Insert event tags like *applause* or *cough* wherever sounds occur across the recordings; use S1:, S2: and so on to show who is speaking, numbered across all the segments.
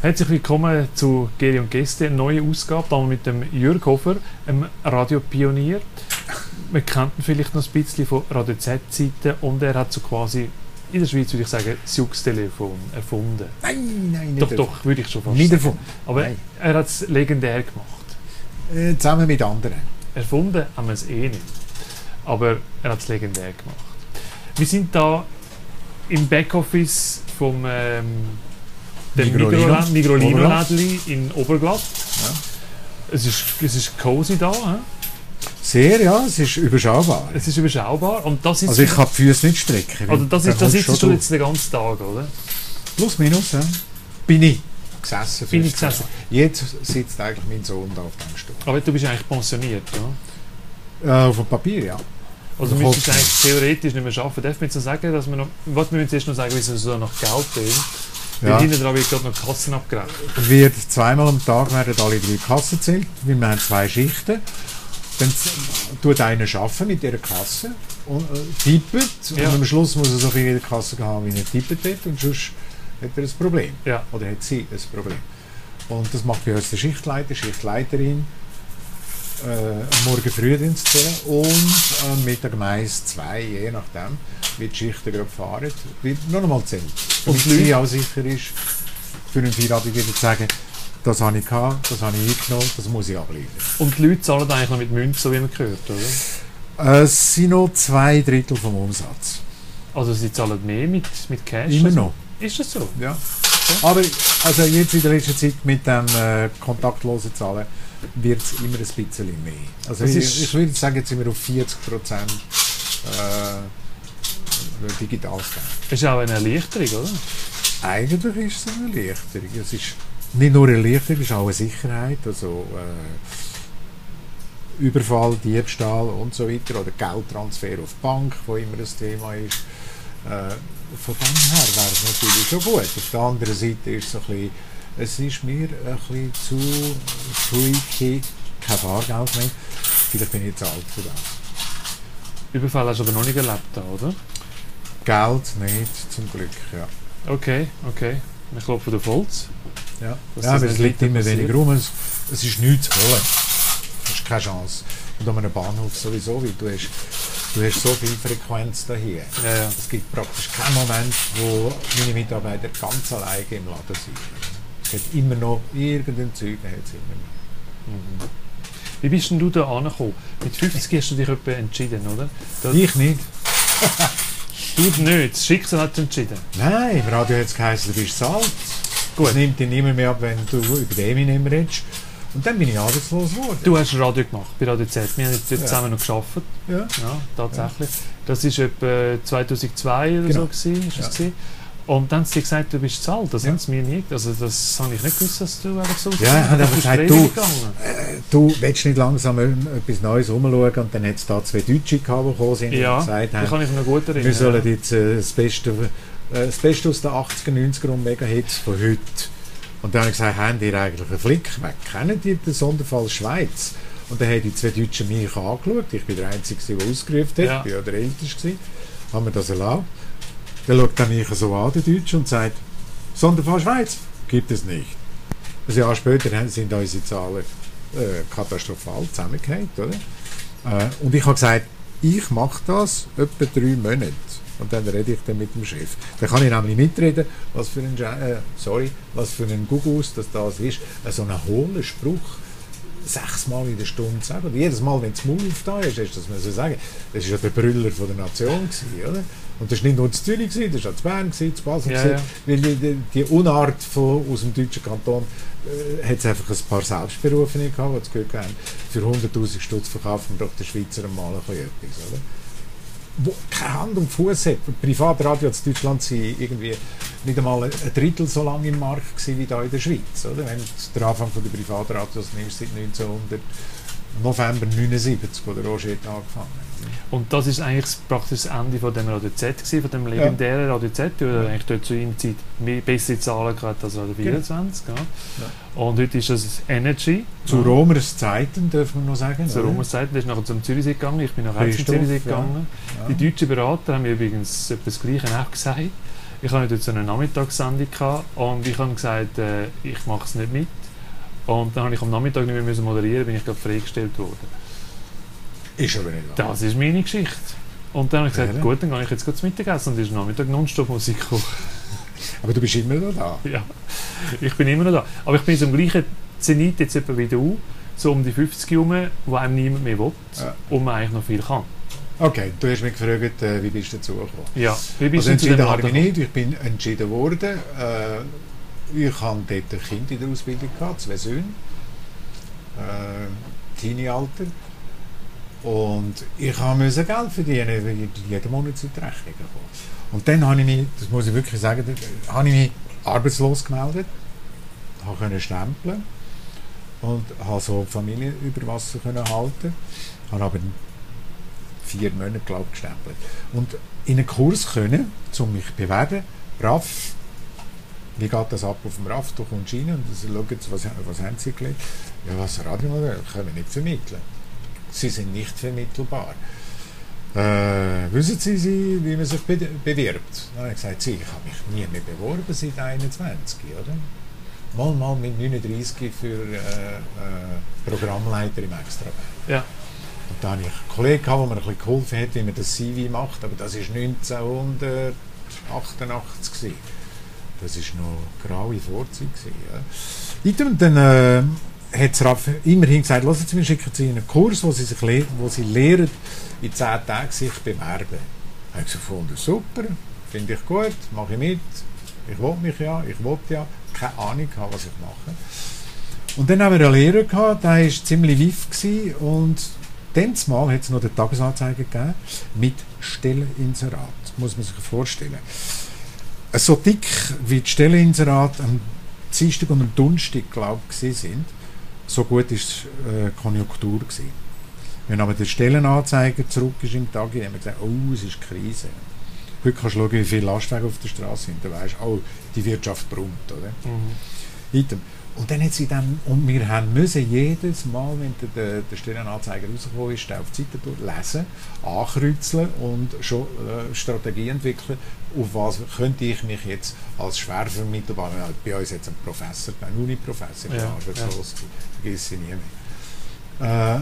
S1: Herzlich willkommen zu Geri und Gäste, eine neue Ausgabe, da mit dem Jürg Hofer, einem Radiopionier. Wir kannten vielleicht noch ein bisschen von Radio Z-Zeiten und er hat so quasi, in der Schweiz würde ich sagen, das Jux-Telefon erfunden.
S2: Nein, nein, nicht
S1: Doch, doch, würde ich schon fast
S2: Nicht
S1: sagen.
S2: erfunden.
S1: Aber
S2: Nein.
S1: er hat es legendär gemacht.
S2: Äh, zusammen mit anderen.
S1: Erfunden haben wir es eh nicht. Aber er hat es legendär gemacht. Wir sind da im Backoffice vom ähm, dem
S2: Migrolino.
S1: Migrolino- Migrolino
S2: Oberglatt.
S1: Lädli in Oberglatt.
S2: Ja.
S1: Es, ist, es ist cozy da. hä?
S2: Sehr, ja, es ist überschaubar.
S1: Es ist überschaubar. Und das ist,
S2: Also ich kann die Füße nicht strecken.
S1: also das, ist, das
S2: kommst
S1: sitzt du jetzt den ganzen Tag, oder?
S2: Plus, minus, ja. Bin ich gesessen.
S1: Bin ich
S2: 15
S1: gesessen.
S2: Jetzt sitzt eigentlich mein Sohn da auf dem Stuhl.
S1: Aber du bist eigentlich pensioniert, ja?
S2: Äh, auf dem Papier, ja.
S1: Also müsstest du
S2: hoffe.
S1: eigentlich theoretisch nicht mehr arbeiten. Darf man jetzt noch sagen, dass wir noch... Was wir müssen jetzt noch sagen, wie es so nach Geld tönt.
S2: Ja.
S1: hinten dran wird gerade noch Kassen abgerechnet.
S2: Wird zweimal am Tag werden alle drei Kassen gezählt, weil wir haben zwei Schichten. Dann tut einer arbeiten mit dieser Kasse und äh, tippet
S1: Ja.
S2: und am Schluss muss er so viel in der Kasse haben, wie er tippet hat und sonst hat er ein Problem.
S1: Ja.
S2: Oder hat sie ein Problem. Und das macht bei uns der Schichtleiter, Schichtleiterin, äh, am Morgen früh ins zählen und am Mittag meist zwei, je nachdem, wie die Schichten gerade fahren, wird noch einmal zählt.
S1: Leute-
S2: sie auch sicher ist, für einen Feierabend zu sagen, das habe ich gehabt, das habe ich eingenommen, das muss ich abliefern.
S1: Und die Leute zahlen eigentlich noch mit Münzen, so wie man gehört, oder?
S2: Äh, Es sind noch zwei Drittel vom Umsatz.
S1: Also sie zahlen mehr mit, mit Cash?
S2: Immer
S1: also?
S2: noch.
S1: Ist das so?
S2: Ja. Aber also jetzt in der letzten Zeit mit dem äh, kontaktlosen Zahlen wird es immer ein bisschen mehr. Also
S1: Das
S2: ich,
S1: ist-
S2: ich würde sagen, jetzt sind wir auf 40 Prozent äh, digital scan.
S1: Ist auch eine Erleichterung, oder?
S2: Eigentlich ist es eine Erleichterung. Es ist nicht nur eine Erleichterung, es ist auch eine Sicherheit. Also äh, Überfall, Diebstahl und so weiter oder Geldtransfer auf die Bank, wo immer ein Thema ist. Äh, von dem her wäre es natürlich schon gut. Auf der anderen Seite ist es ein bisschen, es ist mir ein bisschen zu freaky, kein Fahrgeld mehr. Vielleicht bin ich jetzt alt für das.
S1: Überfall hast du aber noch nicht erlebt, oder?
S2: Geld nicht, zum Glück, ja.
S1: Okay, okay. Wir klopfen auf Holz.
S2: Ja, ja aber es liegt immer
S1: passiert.
S2: weniger rum. Es, es ist nichts zu holen. Das ist keine Chance. Und an einem Bahnhof sowieso, weil du hast, du hast so viel Frequenz da hier.
S1: Ja, ja.
S2: Es gibt praktisch keinen Moment, wo meine Mitarbeiter ganz alleine im Laden sind. Gibt immer noch irgendein Zeug, hat es immer noch.
S1: Mhm. Wie bist denn du da angekommen? Mit 50 hast du dich etwa entschieden, oder? Da,
S2: Ich nicht. *laughs*
S1: du nicht, das Schicksal hat entschieden.
S2: Nein, im Radio hat es geheißen, du bist zu alt.
S1: Gut.
S2: Das nimmt dich immer mehr ab, wenn du über den Eminem redest. Und dann bin ich arbeitslos geworden.
S1: Du hast Radio gemacht bei Radio Z. Wir haben dort
S2: Ja.
S1: zusammen noch gearbeitet.
S2: Ja.
S1: Ja, tatsächlich. Das war etwa 2002 oder
S2: Genau.
S1: so. Gewesen, ist
S2: Ja.
S1: Und dann haben sie gesagt, du bist zu alt. Das
S2: Ja.
S1: haben sie mir nie Also das habe ich nicht gewusst, dass du einfach so
S2: Ja, einfach
S1: ist
S2: gesagt, du-
S1: gegangen.
S2: Du willst nicht langsam etwas Neues umschauen und dann hat es da zwei Deutsche gehabt, die gekommen sind
S1: Ja,
S2: und gesagt haben,
S1: kann ich noch gut erinnern.
S2: wir sollen jetzt äh, das, Beste, äh, das Beste aus den 80er, 90er und Mega-Hits von heute. Und dann habe ich gesagt, haben die eigentlich einen Flick weg? Kennen die den Sonderfall Schweiz? Und dann haben die zwei Deutschen mich angeschaut. Ich bin der Einzige, der ausgerufen hat.
S1: Ja.
S2: Ich bin ja der Älteste. Haben wir das erlaubt? Dann schaut er mich so an, der Deutsche, und sagt, Sonderfall Schweiz gibt es nicht. Ein Jahr später sind unsere Zahlen äh, katastrophal zusammengefallen, oder? Äh, und ich habe gesagt, ich mache das etwa drei Monate. Und dann rede ich dann mit dem Chef. Dann kann ich nämlich mitreden, was für ein, äh, sorry, was für ein Gugus das das ist. Äh, So ein hohler Spruch, sechsmal in der Stunde sagen. Und jedes Mal, wenn das Maul aufgetan ist, du das müssen sagen. Das war ja der Brüller von der Nation, gewesen, oder? Und das war nicht nur in Zürich, gewesen, das war auch in Bern, gewesen, in Basel.
S1: Ja, ja.
S2: Weil die, die, Unart von, aus dem deutschen Kanton äh, hat es einfach ein paar Selbstberufene gehabt, die das Glück haben. Für 100'000 Stutz verkaufen wir doch den Schweizer mal ein bisschen etwas, oder? Wo keine Hand und Fuß hat. Privatradio in Deutschland sind irgendwie nicht einmal ein Drittel so lange im Markt gewesen wie da in der Schweiz, oder? Wenn du den Anfang der Privatradios nimmst, seit 1900 November 79, wo der Roger hat angefangen.
S1: Und das ist eigentlich praktisch das Ende von dem Radio Z, gewesen, von dem legendären Radio Z, weil er eigentlich dort zu ihrer Zeit mehr, bessere Zahlen gehabt als Radio
S2: Genau.
S1: 24. Ja. Und heute ist das Energy.
S2: Zu
S1: Ja.
S2: Romers Zeiten, dürfen wir noch sagen.
S1: Zur
S2: oder?
S1: Romerszeit, der ist nachher zum Zürichsee gegangen, ich bin nachher zum Zürichsee
S2: ja.
S1: gegangen.
S2: Ja.
S1: Die deutschen Berater haben mir übrigens etwa das Gleiche auch gesagt. Ich hatte dort so eine Nachmittagssendung gehabt und ich habe gesagt, äh, ich mache es nicht mit. Und dann habe ich am Nachmittag nicht mehr müssen moderieren, bin ich gerade freigestellt worden.
S2: Ist aber nicht wahr.
S1: Das ist meine Geschichte. Und dann habe ich gesagt,
S2: Ja.
S1: gut, dann gehe ich jetzt kurz Mittagessen und ist am Nachmittag Nonstop-Musik gekommen. *laughs*
S2: Aber du bist immer noch da.
S1: Ja, ich bin immer noch da. Aber ich bin so im gleichen Zenit jetzt etwa wie du, so um die 50 herum, wo einem niemand mehr will
S2: Ja.
S1: und man eigentlich noch viel kann.
S2: Okay, du hast mich gefragt, äh, wie bist du dazu gekommen?
S1: Ja, wie bist
S2: Also
S1: du
S2: entschieden habe ich nicht. Ich bin entschieden worden. Äh, ich hatte dort ein Kind in der Ausbildung, gehabt, zwei Söhne. Äh, Teenie-Alter. Und ich musste Geld verdienen, weil ich jeden Monat zu den Rechnungen kam. Und dann habe ich mich, das muss ich wirklich sagen, habe ich mich arbeitslos gemeldet, können stempeln und habe so die Familie über Wasser können halten, habe aber vier Monate glaube ich, gestempelt. Und in einen Kurs können, um mich zu bewerben, RAF, wie geht das ab auf dem RAF, du kommst rein und sie schauen, was, was haben sie gelegt? Ja, was Radiomodell können wir nicht vermitteln. Sie sind nicht vermittelbar. Äh, wissen Sie, Sie, wie man sich be bewirbt? Dann habe ich gesagt, Sie, ich habe mich nie mehr beworben seit 21, oder? Mal, mal mit 39 für äh, äh, Programmleiter im Extrabank.
S1: Ja.
S2: Und da hatte ich einen Kollegen, der mir ein bisschen geholfen hat, wie man das CV macht, aber das war 1988. Gewesen. Das war noch graue Vorzeit. Gewesen, ja. Und dann äh, hat Raff immerhin gesagt, lassen Sie mir schicken Sie einen Kurs, wo Sie, sich wo Sie lehren, in 10 Tagen sich bewerben. habe ich gefunden, super, finde ich gut, mache ich mit. Ich wollte mich ja, ich wollte ja, keine Ahnung haben, was ich mache. Und dann haben wir einen Lehrer gehabt, der war ziemlich wiff und dann Mal hat es noch den Tagesanzeiger gegeben mit Stelleninserat. Muss man sich vorstellen. So dick wie die Stelleninserat am Dienstag und am Donnerstag, glaube ich, sind, so gut war äh, die Konjunktur. Gewesen. Wenn aber der Stellenanzeiger zurück ist im Tag, haben wir gesagt, oh, es ist Krise. Heute kannst du schauen, wie viele Lastwagen auf der Straße sind. Dann weißt du, oh, die Wirtschaft brummt. Oder?
S1: Mhm.
S2: Und dann hat sie dann, und wir haben müssen jedes Mal, wenn der, der, Stellenanzeiger rausgekommen ist, auf die Seite durchlesen, ankreuzeln und schon äh, Strategie entwickeln, auf was könnte ich mich jetzt als Schwervermittelbar, bei uns jetzt ein Professor, ein Uni-Professor,
S1: Ja,
S2: arbeitslos, ja. vergiss ich nie mehr. Äh,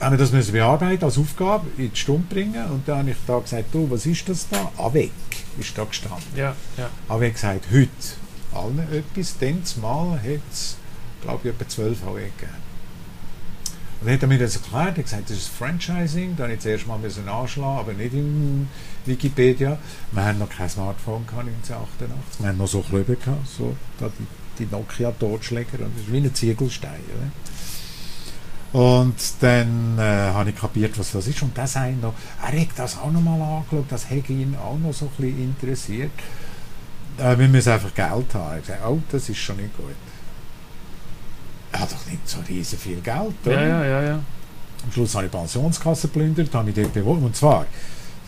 S2: haben wir das müssen bearbeiten als Aufgabe in die Stunde bringen und dann habe ich da gesagt, du, was ist das da? Avec ist da gestanden.
S1: Ja, ja.
S2: Wie gesagt, heute allen etwas, dann zumal hat es, glaube ich, etwa 12 HW gegeben. Und dann hat er mir das erklärt, er hat gesagt, das ist Franchising, da habe ich zuerst mal müssen anschlagen, aber nicht in Wikipedia. Wir haben noch kein Smartphone gehabt 1988, wir haben noch so Klöbe gehabt, so, die, die Nokia-Totschläger, und das ist wie ein Ziegelstein. Oder? Und dann äh, habe ich kapiert, was das ist. Und das hat noch, er hat das auch noch mal angeschaut, das hat ihn auch noch so ein bisschen interessiert. Äh, wir müssen einfach Geld haben. Ich habe gesagt, oh, das ist schon nicht gut. Er hat doch nicht so riesen viel Geld. Oder?
S1: Ja, ja, ja, ja.
S2: Am Schluss habe ich die Pensionskasse geplündert, habe ich dort beworben. Und zwar,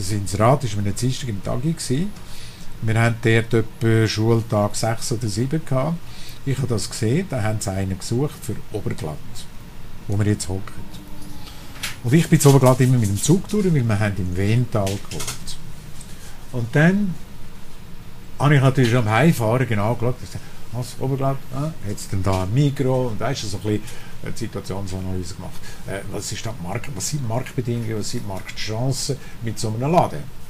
S2: das Inserat war mir Dienstag im Tag. Wir hatten dort etwa Schultag 6 oder 7 gehabt. Ich habe das gesehen, da haben sie einen gesucht für Oberglatt, wo wir jetzt hocken. Und ich bin zu Oberglatt immer mit dem Zug durch, weil wir haben im Wental gewohnt. Und dann habe ich natürlich am Heimfahren genau geschaut, was, Oberglatt, ah, es denn da ein Mikro und weißt du, so ein bisschen äh, die Situationsanalyse gemacht. Äh, was, ist da Markt, was sind die Marktbedingungen, was sind die Marktchancen mit so einem Laden?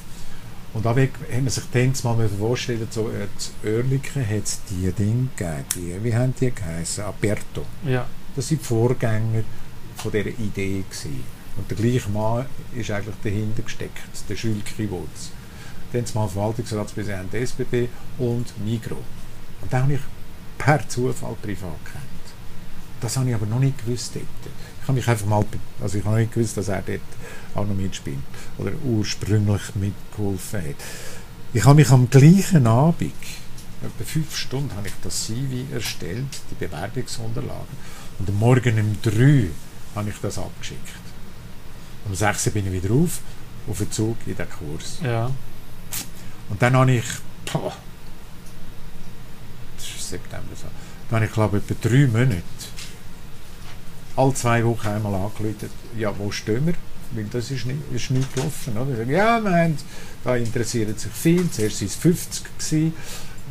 S2: Und da haben wir sich dann mal vorstellen, so äh, zu Oerlikon hat es die Dinge gegeben, die, wie haben die geheißen? Aperto.
S1: ja.
S2: Das sind die Vorgänger von dieser Idee gewesen. Und der gleiche Mann ist eigentlich dahinter gesteckt, der Schülke Wurz. Dann mal Verwaltungsratspräsident der SBB und Migro. Und den habe ich per Zufall privat kennt. Das habe ich aber noch nicht gewusst dort. Ich habe mich einfach mal, also ich habe noch nicht gewusst, dass er dort auch noch mitspielt oder ursprünglich mitgeholfen hat. Ich habe mich am gleichen Abend, etwa fünf Stunden, habe ich das CV erstellt, die Bewerbungsunterlagen. Und am Morgen um drei habe ich das abgeschickt. Um sechs bin ich wieder auf, auf den Zug in den Kurs.
S1: ja.
S2: Und dann habe ich, boah, das ist September so, dann habe ich glaube ich etwa drei Monate, alle zwei Wochen einmal angerufen, ja, wo stehen wir? weil das ist nicht, ist nicht gelaufen. Oder? Sagen, Ja, wir haben, da interessieren sich viele, zuerst waren es 50 gewesen,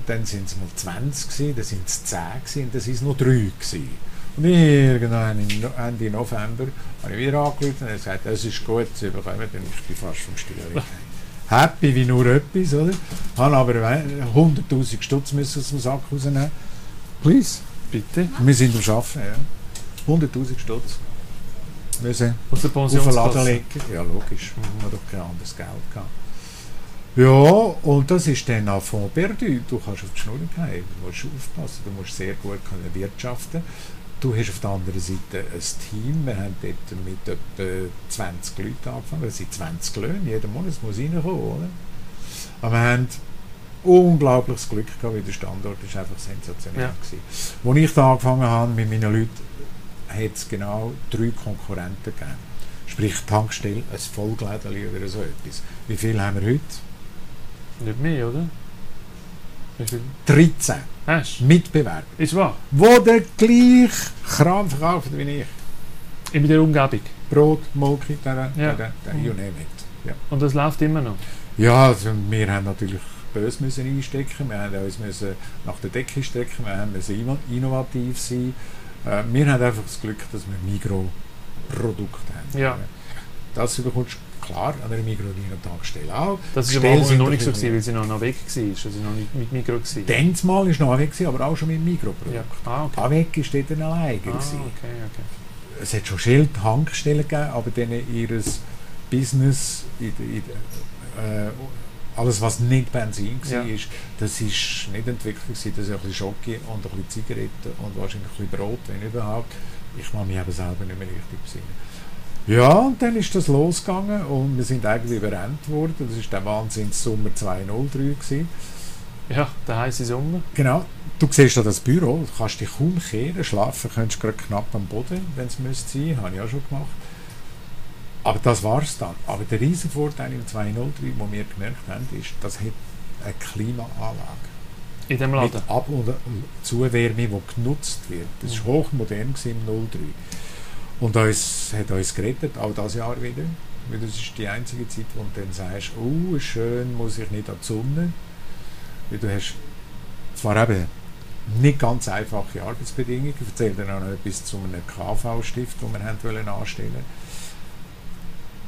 S2: dann sind es mal 20 gewesen, dann sind es 10 gewesen, und dann sind es noch 3 gewesen. Und irgendwann Ende November habe ich wieder angerufen und er gesagt, das ist gut, Sie bekommen den. Ich bin fast vom Steuer *laughs* Happy wie nur etwas, oder? Habe aber we- 100'000 Stutz müssen aus dem Sack rausnehmen. Please.
S1: Bitte.
S2: Wir sind am Arbeiten, ja. 100'000 Stutz. Müssen
S1: Aus der Pensionskasse.
S2: legen. Ja, logisch. Wir haben doch kein anderes Geld gehabt. Ja, und das ist dann auch von perdu. Du kannst auf die Schnur gehen. Du musst aufpassen. Du musst sehr gut können wirtschaften. Du hast auf der anderen Seite ein Team. Wir haben dort mit etwa 20 Leuten angefangen. Das sind 20 Löhne. Jeden Monat muss reinkommen, oder? Aber wir haben unglaubliches Glück gehabt, weil der Standort ist einfach sensationell
S1: Ja.
S2: gewesen. Als ich da angefangen habe mit meinen Leuten, hat es genau drei Konkurrenten gegeben. Sprich Tankstelle, ein Vollglädeli oder so etwas. Wie viel haben wir heute?
S1: Nicht mehr, oder? Wie viel?
S2: 13
S1: Hast?
S2: Mitbewerber,
S1: Ist wahr.
S2: die den gleichen Kram verkaufen wie ich.
S1: In der Umgebung.
S2: Brot, Molke, da,
S1: Ja.
S2: da, you name it. Ja,
S1: Und das läuft immer noch.
S2: ja also wir haben natürlich böse müssen einstecken, wir haben uns müssen nach der Decke strecken, wir haben müssen inno- innovativ sein. Äh, wir haben einfach das Glück, dass wir Mikro-Produkte haben.
S1: Ja.
S2: Das bekommst du klar an einer Mikro-Tankstelle auch.
S1: Das ist am Anfang noch nicht so, gewesen, weil sie noch, noch weg war. Also noch nicht mit Mikro gewesen.
S2: Mal ist noch weg, aber auch schon mit Mikroprodukten.
S1: Ja. Ah, okay.
S2: Ah, weg ist dort ein alleine.
S1: Ah,
S2: gewesen.
S1: okay, okay.
S2: Es hat schon Schild, Tankstellen gegeben, aber dann ihr Business, in, der- in, der, äh, alles was nicht Benzin war,
S1: Ja.
S2: ist, das ist nicht entwickelt gewesen. Das ist ein bisschen Schoki und ein bisschen Zigaretten und wahrscheinlich ein bisschen Brot, wenn überhaupt. Ich kann mich eben selber nicht mehr richtig besinnen. Ja, und dann ist das losgegangen und wir sind eigentlich überrannt worden. Das ist der Wahnsinns Sommer 203 gewesen.
S1: Ja, der heiße Sommer.
S2: Genau. Du siehst da das Büro, du kannst dich kaum kehren, schlafen könntest gerade knapp am Boden, wenn es müsste sein, habe ich auch schon gemacht. Aber das war es dann. Aber der riesen Vorteil im 203, den wir gemerkt haben, ist, das hat eine Klimaanlage.
S1: In dem
S2: Mit
S1: Laden.
S2: Ab- und Zuwärme, die genutzt wird. Das war
S1: Mhm.
S2: hochmodern im 03. Und uns, hat uns gerettet, auch das Jahr wieder. Weil das ist die einzige Zeit, wo du dann sagst, oh, schön, muss ich nicht an die Sonne. Weil du hast zwar eben nicht ganz einfache Arbeitsbedingungen, ich erzähle dann auch noch etwas zu einem KV-Stift, den wir haben wollen anstellen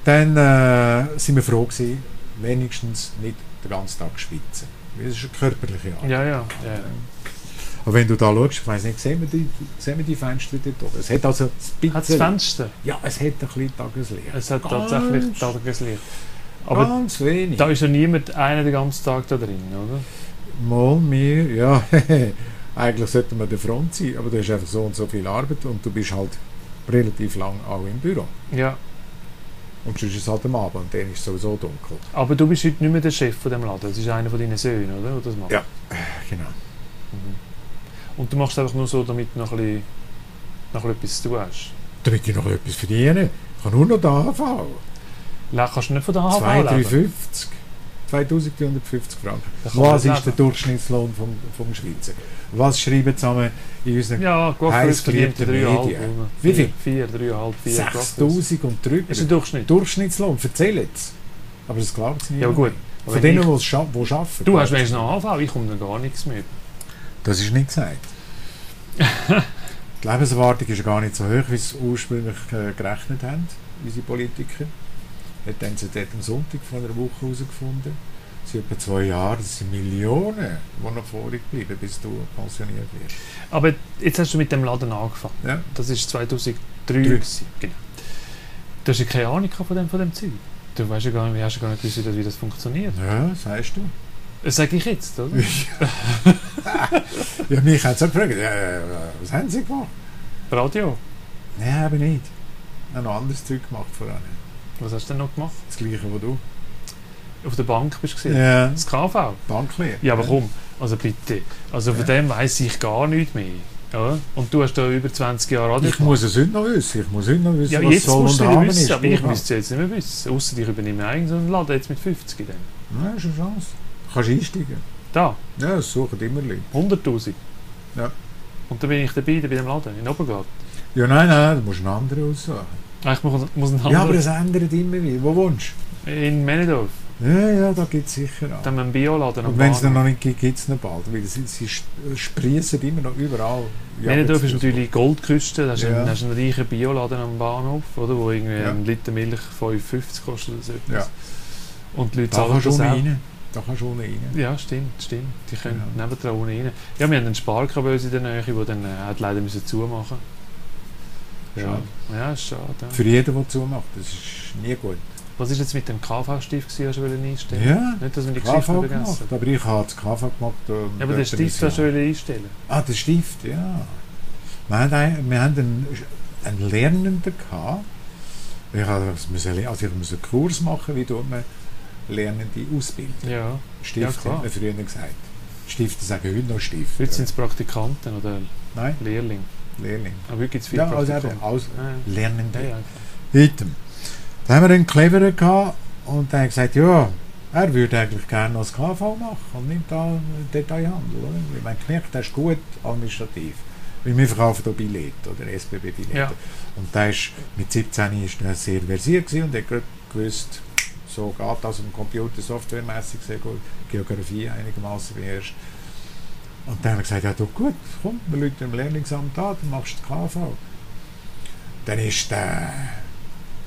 S2: Dann äh, sind wir froh gewesen, wenigstens nicht den ganzen Tag schwitzen. Das ist eine körperliche Arbeit.
S1: Ja, ja. ja.
S2: Aber wenn du da schaust, ich weiss nicht, sehen wir die, sehen wir die Fenster dort oben? Es hat also ein bisschen,
S1: Hat das Fenster?
S2: ja, es hat ein bisschen Tageslicht.
S1: Es hat
S2: Ganz-
S1: tatsächlich Tageslicht. Aber
S2: ganz wenig.
S1: da ist ja niemand einer den ganzen Tag da drin, oder?
S2: Mal mehr, ja, *laughs* eigentlich sollte man der Front sein, aber du hast einfach so und so viel Arbeit und du bist halt relativ lang auch im Büro.
S1: Ja.
S2: Und sonst ist es halt am Abend und dann ist es sowieso dunkel.
S1: Aber du bist heute nicht mehr der Chef von dem Laden. Das ist einer von deinen Söhnen, oder? der das macht?
S2: Ja. Genau.
S1: Mhm. Und du machst es einfach nur so, damit du noch ein bisschen, noch etwas zu tun hast.
S2: Damit ich noch etwas verdiene, ich kann nur noch da anfangen.
S1: Kannst du nicht von der AHV
S2: 250. 2350 Franken. Was ist der. Durchschnittslohn vom, vom Schweizer? Was schreiben zusammen in unseren
S1: Ja, Coiffeur verdient
S2: Heißgeliebte
S1: 3,5.
S2: Medien. Wie viel?
S1: 4, 3,5, 4.
S2: 6000 und drüber?
S1: Das ist der Durchschnitt.
S2: Durchschnittslohn, erzähl jetzt. Aber das glaubt es nicht.
S1: Ja, aber gut.
S2: Von
S1: Wenn
S2: denen, die es scha arbeiten.
S1: Du hast wenigstens noch AHV, ich komme dann gar nichts mehr.
S2: Das ist nicht gesagt. *laughs* die Lebenserwartung ist gar nicht so hoch, wie sie ursprünglich äh, gerechnet haben, unsere Politiker. Hat dann sie dort am Sonntag von einer Woche herausgefunden. Sie etwa zwei Jahre, das sind Millionen, die noch vorig bleiben, bis du pensioniert wirst.
S1: Aber jetzt hast du mit dem Laden angefangen.
S2: Ja.
S1: Das war 2003.
S2: Drei.
S1: gewesen, Genau. Du hast ja keine Ahnung von dem, von dem Zeug. Du weißt ja gar nicht, wie hast du gar nicht gewusst, wie das- das funktioniert.
S2: Ja, sagst du.
S1: Das sage ich jetzt, oder?
S2: Ja, *laughs* mich hat es auch gefragt, ja, äh, was haben sie gemacht?
S1: Radio.
S2: Nein, eben nicht. Noch anderes Zeug gemacht vorher.
S1: Was hast du denn noch gemacht?
S2: Das gleiche, was du.
S1: Auf der Bank bist du?
S2: Ja,
S1: Das KV?
S2: Banklehre.
S1: Ja, aber komm, also bitte. Also von
S2: Ja.
S1: dem weiss ich gar nichts mehr. Ja? Und du hast da über 20 Jahre Radio
S2: Ich muss es heute noch wissen. Ich muss heute noch wissen,
S1: Ja,
S2: was
S1: jetzt
S2: soll
S1: musst du wissen,
S2: ist.
S1: aber ich müsste es jetzt nicht mehr wissen. Außer ich übernehme irgendeinen Laden jetzt mit 50 dann.
S2: Ja, ist eine Chance. Du kannst einsteigen.
S1: Da,
S2: Ja, das suchen immer Leute.
S1: 100'000.
S2: Ja.
S1: Und dann bin ich dabei, bei dem Laden in Obergart.
S2: Ja, nein, nein, du musst einen anderen aussuchen.
S1: Eigentlich muss, muss ein
S2: Ja, aber es ändert immer wieder. Wo wohnst
S1: in Menedorf.
S2: du? Ja, ja, da gibt es sicher auch.
S1: Dann haben wir einen Bioladen
S2: Und wenn es noch nicht gibt, gibt es noch bald. Weil sie, sie sp- sprießen immer noch überall.
S1: Menedorf ist natürlich Goldküste, da du
S2: Ja.
S1: einen, hast einen reichen Bioladen am Bahnhof, oder, wo irgendwie
S2: Ja.
S1: ein Liter Milch 5,50 kostet oder so etwas.
S2: Ja.
S1: Und die Leute
S2: Da
S1: zahlen
S2: kannst du
S1: das
S2: ohne
S1: auch.
S2: rein. Da kannst du ohne rein.
S1: Ja, stimmt, stimmt. Die können
S2: Ja.
S1: nebendran ohne rein. Ja, wir haben einen Sparka bei uns in der Nähe, der dann äh, leider müssen zumachen Ja,
S2: Schade.
S1: ja schade. Ja.
S2: Für jeden, der zumacht, das ist nie gut.
S1: Was war jetzt mit dem KV-Stift, hast du einstellen?
S2: Ja,
S1: Nicht, dass wir die Geschichte
S2: KV
S1: vergessen.
S2: gemacht. Aber ich habe das KV gemacht.
S1: Ja, aber den Stift hast du
S2: ja-
S1: einstellen.
S2: Ah, der Stift, ja. Wir haben, ein, wir haben einen, einen Lernenden gehabt. Ich, also ich muss einen Kurs machen, wie tut man Lernende ausbilden.
S1: Ja.
S2: Stift
S1: klar.
S2: hat man früher gesagt. Stifte sagen heute noch Stift.
S1: Heute sind es Praktikanten oder
S2: Nein,
S1: Lehrlinge.
S2: Lehrling.
S1: Aber heute gibt es viele
S2: Ja, also eben, als
S1: Ja,
S2: Lernende.
S1: ja, ja.
S2: Heute. Da haben wir einen Cleveren gehabt und der hat gesagt, ja, er würde eigentlich gerne noch das KV machen und nimmt da Detailhandel. Oder? Ich habe gemerkt, der ist gut administrativ. Weil wir verkaufen hier Billette oder SBB-Billette.
S1: Ja.
S2: Und der ist, mit 17 ist er sehr versiert und hat gewusst, so geht das im Computer softwaremäßig sehr gut, Geografie einigermaßen beherrscht. Und dann haben wir gesagt, ja du gut, komm, wir Leute im Lehrlingsamt an, dann machst du das KV. Dann ist der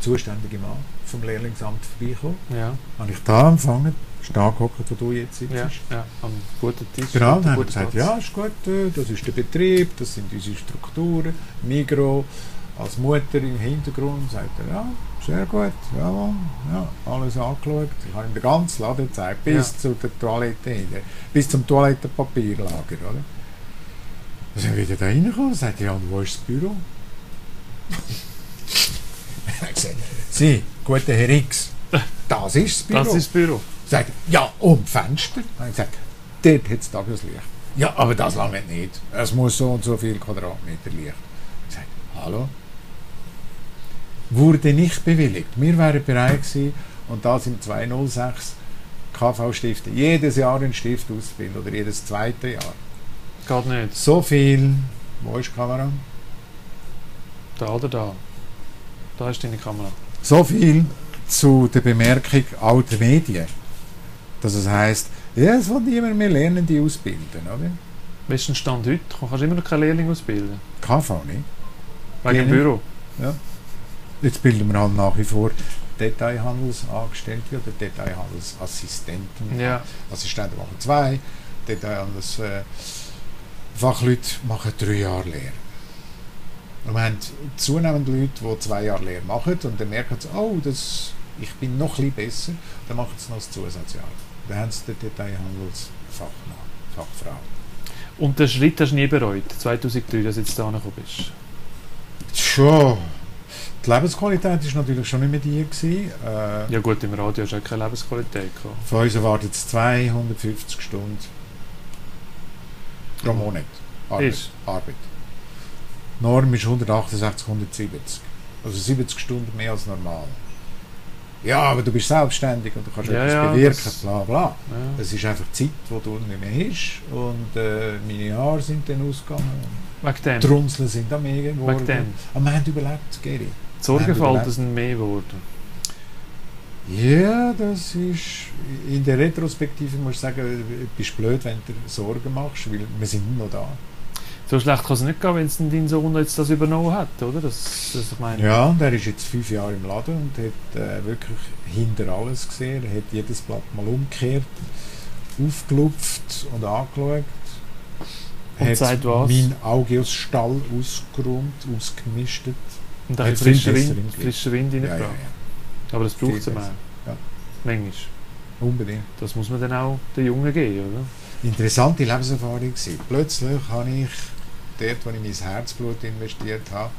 S2: zuständige Mann vom Lehrlingsamt vorbeigekommen.
S1: Ja,
S2: Habe ich da angefangen, ist da gehockt, wo du jetzt sitzt.
S1: ja, ja, am guten Tisch.
S2: Genau, dann haben wir gesagt,
S1: Platz.
S2: ja, ist gut, äh, das ist der Betrieb, das sind unsere Strukturen. Migro als Mutter im Hintergrund sagt er, ja, sehr gut, jawohl, ja, alles angeschaut. Ich habe ihm den ganzen Laden gezeigt, bis
S1: Ja.
S2: zu der Toilette hinten, bis zum Toilettenpapierlager, oder? Dann sind wir wieder da reingekommen sagt, ja, und wo ist das Büro? *laughs* er hat gesagt, Sie, guter Herr X, das ist das Büro.
S1: Das ist das Büro.
S2: Sagt, ja, und Fenster? Dann ich gesagt, dort hat es Tageslicht. Ja, aber das lange nicht. Es muss so und so viel Quadratmeter Licht. Ich sage, hallo? Wurde nicht bewilligt. Wir wären bereit gewesen, und da sind 206 KV-Stifte, jedes Jahr einen Stift auszubilden, oder jedes zweite Jahr.
S1: Geht nicht.
S2: So viel, wo ist die Kamera?
S1: Da oder da. Da ist deine Kamera.
S2: So viel zu der Bemerkung alter Medien. Dass es heisst, ja, es will niemand mehr Lernende ausbilden, oder?
S1: Welchen Stand heute? Du kannst immer noch keinen Lehrling ausbilden.
S2: KV nicht.
S1: Wegen dem. Büro.
S2: Jetzt bilden wir halt nach wie vor Detailhandelsangestellte oder Detailhandelsassistenten.
S1: Ja.
S2: Assistenten machen zwei, Detailhandelsfachleute äh, Fachleute machen drei Jahre Lehre. Und wir haben zunehmend Leute, die zwei Jahre Lehre machen und dann merken sie, oh, das, ich bin noch ein besser, dann machen sie noch das Zusatzjahr. Dann haben sie den Detailhandelsfachmann, Fachfrau.
S1: Und den Schritt hast du nie bereut, 2003, dass du jetzt da gekommen bist.
S2: Schon. Die Lebensqualität war natürlich schon nicht mehr die. Gewesen. Äh,
S1: Ja gut, im Radio hast du auch keine Lebensqualität gehabt.
S2: Von uns erwartet es 250 Stunden pro Monat Arbeit.
S1: Ist.
S2: Arbeit. Die Norm ist 168, 170. Also 70 Stunden mehr als normal. Ja, aber du bist selbstständig und du kannst
S1: Ja,
S2: etwas
S1: ja,
S2: bewirken,
S1: das-
S2: bla bla.
S1: Ja.
S2: Es ist einfach Zeit, die du nicht mehr hast. Und äh, meine Haare sind dann ausgegangen.
S1: Wegen dem.
S2: Die Runzeln sind auch mehr geworden.
S1: Wegen dem.
S2: Aber wir haben überlebt, Geri.
S1: Sorgenfalten
S2: überlebt?
S1: sind mehr geworden.
S2: Ja, das ist. In der Retrospektive muss ich sagen, du bist blöd, wenn du Sorgen machst, weil wir sind noch da.
S1: So schlecht kann es nicht gehen, wenn es dein Sohn jetzt das übernommen hat, oder? Das, das ich meine,
S2: Ja, und er ist jetzt fünf Jahre im Laden und hat äh, wirklich hinter alles gesehen. Er hat jedes Blatt mal umgekehrt, aufgelupft und angeschaut.
S1: Und
S2: hat
S1: sagt was?
S2: mein Auge aus Stall ausgeräumt, ausgemistet.
S1: Und ein bisschen frischer Wind, frischer Wind
S2: Ja, ja,
S1: reingebracht.
S2: ja,
S1: Aber das braucht es
S2: besser. Ja.
S1: Manchmal.
S2: unbedingt.
S1: Das muss man dann auch den Jungen geben, oder?
S2: Interessante Lebenserfahrung gewesen. Plötzlich habe ich dort, wo ich mein Herzblut investiert habe,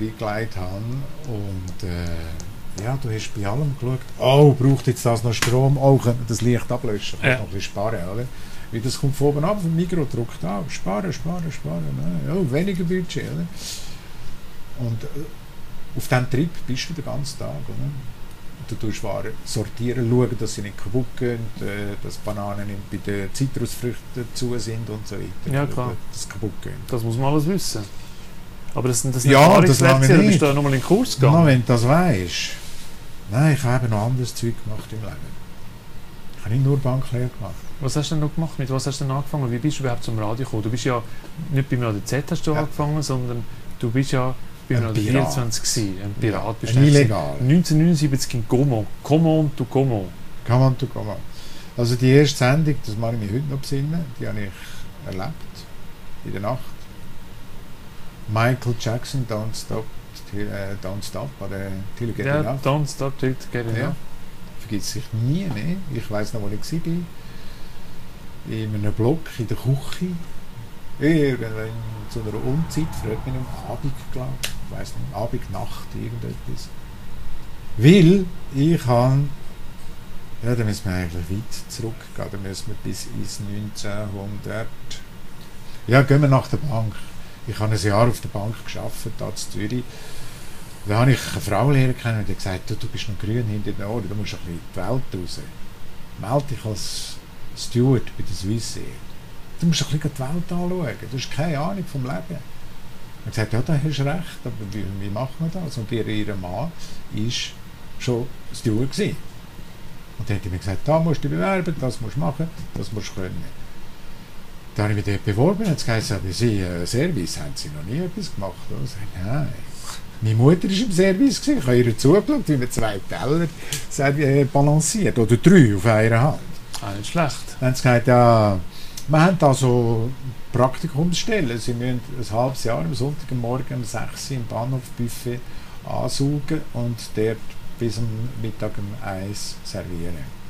S2: reingelegt habe und äh, ja, du hast bei allem geschaut, oh, braucht jetzt das noch Strom? Oh, können wir das Licht ablöschen?
S1: Ja.
S2: noch ein bisschen sparen, oder? Wie das kommt von oben ab, vom Mikro drückt auf, sparen, sparen, sparen, ne? oh, weniger Budget, oder? Und äh, auf diesem Trip bist du den ganzen Tag, oder? Du tust Waren sortieren, schauen, dass sie nicht kaputt gehen, äh, dass Bananen nicht bei den Zitrusfrüchten zu sind und so weiter.
S1: Ja, klar.
S2: Dass kaputt gehen.
S1: Das muss man alles wissen. Aber das, das sind
S2: Ja, das lange
S1: da bist
S2: nicht.
S1: du da nochmal in den Kurs
S2: Na,
S1: gegangen.
S2: wenn du das weisst. Nein, ich habe noch anderes Zeug gemacht im Leben. Ich habe nicht nur Banklehre gemacht.
S1: Was hast du denn noch gemacht? Mit was hast du denn angefangen? Wie bist du überhaupt zum Radio gekommen? Du bist ja nicht beim ADZ hast du
S2: Ja.
S1: angefangen, sondern du bist ja
S2: Ein
S1: Radio
S2: Pirat.
S1: 24 gewesen. Ein Pirat bist
S2: Ein illegal.
S1: 1979 in Como. Como du Como.
S2: Kann man, du kann man. Also die erste Sendung, das mache ich mich heute noch besinnen, die habe ich erlebt. In der Nacht. Michael Jackson, Don't Stop, Till- äh, Don't Stop, oder Till Get
S1: Ja,
S2: Enough.
S1: Don't Stop Till Get
S2: Ja.
S1: Enough.
S2: Vergisst sich nie mehr. Ich weiß noch, wo ich war. In einem Block in der Küche. Irgendwann zu einer Unzeit, fragt mich um Abend, glaube ich. Ich weiß nicht, Abend, Nacht, irgendetwas. Weil ich habe. Ja, da müssen wir eigentlich weit zurückgehen. Da müssen wir bis ins 1900. Ja, gehen wir nach der Bank. Ich habe ein Jahr auf der Bank geschafft, da in Zürich. Da habe ich eine Frau lernen kennen und die gesagt, du, du bist noch grün hinter den Ohren, du musst ein bisschen in die Welt raus. Meld dich als Steward bei der Swissair. Du musst ein bisschen die Welt anschauen, du hast keine Ahnung vom Leben. Ich habe gesagt, ja, da hast du recht, aber wie, wie macht man das? Und ihr, ihr Mann war schon Steward. Gewesen. Und dann hat er mir gesagt, da musst du dich bewerben, das musst du machen, das musst du können. Dann habe ich mich dort beworben und hat gesagt, aber Sie, äh, Service, haben Sie noch nie etwas gemacht? Und ich sage, nein. Meine Mutter war im Service, gewesen. ich habe ihr zugeschaut, wie man zwei Teller servi- äh, balanciert, oder drei auf einer Hand.
S1: Ah, nicht schlecht.
S2: Dann haben sie gesagt, ja, wir haben da so Praktikumsstellen. Sie müssen ein halbes Jahr am Sonntagmorgen um 6 Uhr im Bahnhofbuffet ansaugen und dort bis am Mittag um 1 servieren.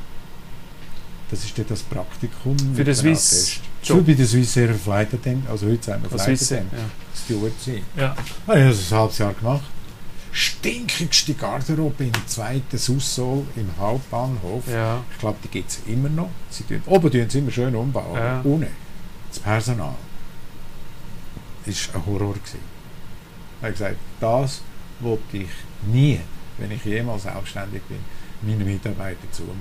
S2: Das ist dann das Praktikum.
S1: Für den Swiss. Job.
S2: Für bei der Swiss Air Flight Attendant, also heute sagen wir Flight? Attendant, Steward sein.
S1: Ja. ja.
S2: Habe ich das ein halbes Jahr gemacht. Stinkigste Garderobe im zweiten Sussol im Hauptbahnhof.
S1: Ja.
S2: Ich glaube, die gibt es immer noch. Sie tun, oben tun sie immer schön umbauen,
S1: Ja.
S2: unten, das Personal, ist ein Horror gewesen. Ich habe gesagt, das wollte ich nie, wenn ich jemals selbstständig bin, meinen Mitarbeitern zumuten.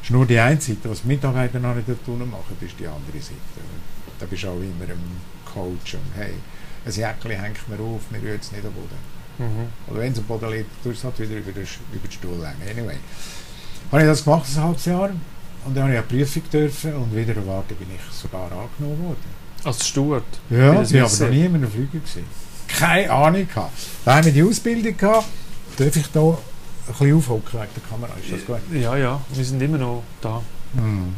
S2: Das ist nur die eine Seite, was die Mitarbeiter noch nicht tun machen, das ist die andere Seite. Da bist du auch immer ein Coach und hey, ein Jäckchen hängt mir auf, mir rührt es nicht am Boden.
S1: Mhm.
S2: Oder wenn es am Boden liegt, tust du es halt wieder über den, über den Stuhl legen. Anyway. Habe ich das gemacht, ein halbes Jahr. Und dann habe ich eine Prüfung dürfen und wieder erwartet bin ich sogar angenommen worden.
S1: Als Steward.
S2: Ja, ich war aber noch nie in einem Flüger. Gewesen. Keine Ahnung gehabt. Da haben wir die Ausbildung gehabt. Darf ich da ein bisschen aufhocken wegen der Kamera? Ist das gut?
S1: Ja, ja. Wir sind immer noch da.
S2: Hm.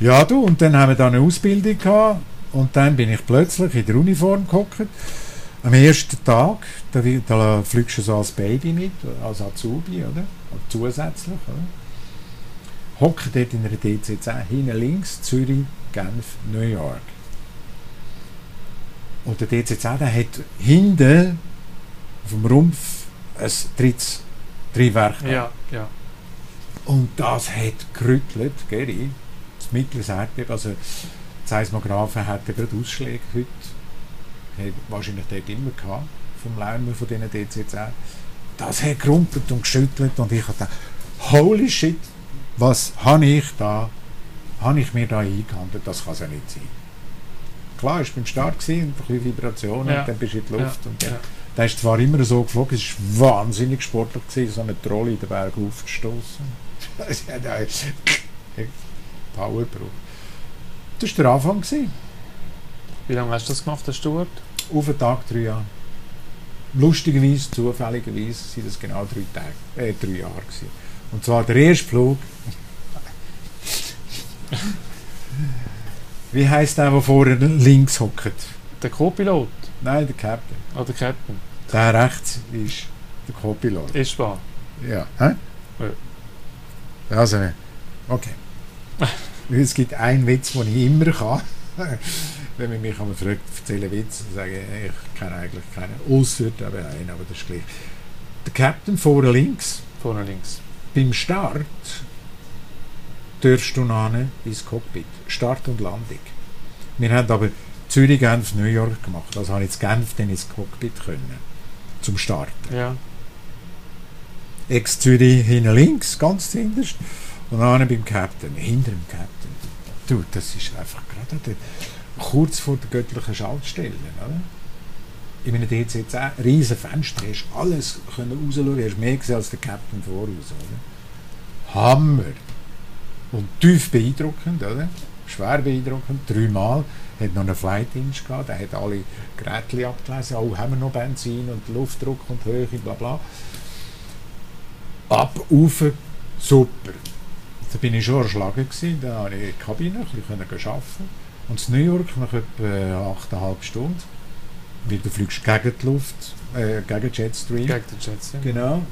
S2: Ja, du, und dann haben wir da eine Ausbildung gehabt. Und dann bin ich plötzlich in der Uniform gehockt. Am ersten Tag, da, da fliegst du so als Baby mit, als Azubi, oder? Zusätzlich, oder? Hocke dort in einer DC-10, hinten links, Zürich, Genf, New York. Und der DC-10, der hat hinten auf dem Rumpf ein drittes Triebwerk.
S1: Ja, ja.
S2: Und das hat gerüttelt, Geri. Das mittleres Erdbeben, also die Seismographen hatten gerade Ausschläge heute. Hat wahrscheinlich dort immer gehabt, vom Lärm von diesen DC-10. Das hat gerumpelt und geschüttelt und ich habe gedacht, holy shit, was habe ich da, habe ich mir da eingehandelt, das kann es ja nicht sein. Klar, ich war beim Start gewesen, ein bisschen Vibrationen
S1: Ja.
S2: dann bist du in die Luft und dann
S1: ja.
S2: der ist zwar immer so geflogen, es war wahnsinnig sportlich, gewesen, so eine Trolle in den Berg aufzustoßen. *laughs* Das *laughs* Power gebraucht. Das war der Anfang. Gewesen.
S1: Wie lange hast du das gemacht, der Steward?
S2: Auf den Tag drei Jahre. Lustigerweise, zufälligerweise, sind das genau drei, Tage, äh, drei Jahre. Gewesen. Und zwar der erste Flug. Wie heisst der, der vorne links hockt?
S1: Der Co-Pilot?
S2: Nein, der Captain.
S1: Oder Captain?
S2: Der rechts ist der Co-Pilot.
S1: Ist wahr.
S2: Ja. Hä? Also, okay. *laughs* es gibt einen Witz, den ich immer kann. Wenn man mich einmal fragt, erzähle Witz, dann sage ich, ich kenne eigentlich keinen. Außer aber einen, aber das ist gleich. Der Captain vorne links,
S1: Vorne links.
S2: beim Start darfst du noch ins Cockpit. Start und Landung. Wir haben aber Zürich, Genf, New York gemacht. Also habe ich jetzt Genf dann ins Cockpit können. Zum Starten.
S1: Ja.
S2: Ex-Zürich hinten links, ganz hinterst. Und dann beim Captain, hinter dem Captain. Du, das ist einfach gerade kurz vor der göttlichen Schaltstelle. Oder? in einem DC-10 riesen Fenster, hast alles können rausschauen, hast mehr gesehen als der Captain voraus. Oder? Hammer! Und tief beeindruckend, oder? Schwer beeindruckend, dreimal. Hat noch einen Flight Inch gehabt, der hat alle Geräte abgelesen, oh, haben wir noch Benzin und Luftdruck und Höhe, bla bla. Ab, rauf, super. Da bin ich schon erschlagen gewesen, da habe ich in der Kabine ein bisschen arbeiten Und in New York nach etwa 8,5 Stunden, weil du fliegst gegen die Luft, äh, gegen Jetstream.
S1: Gegen den Jets, ja.
S2: Genau.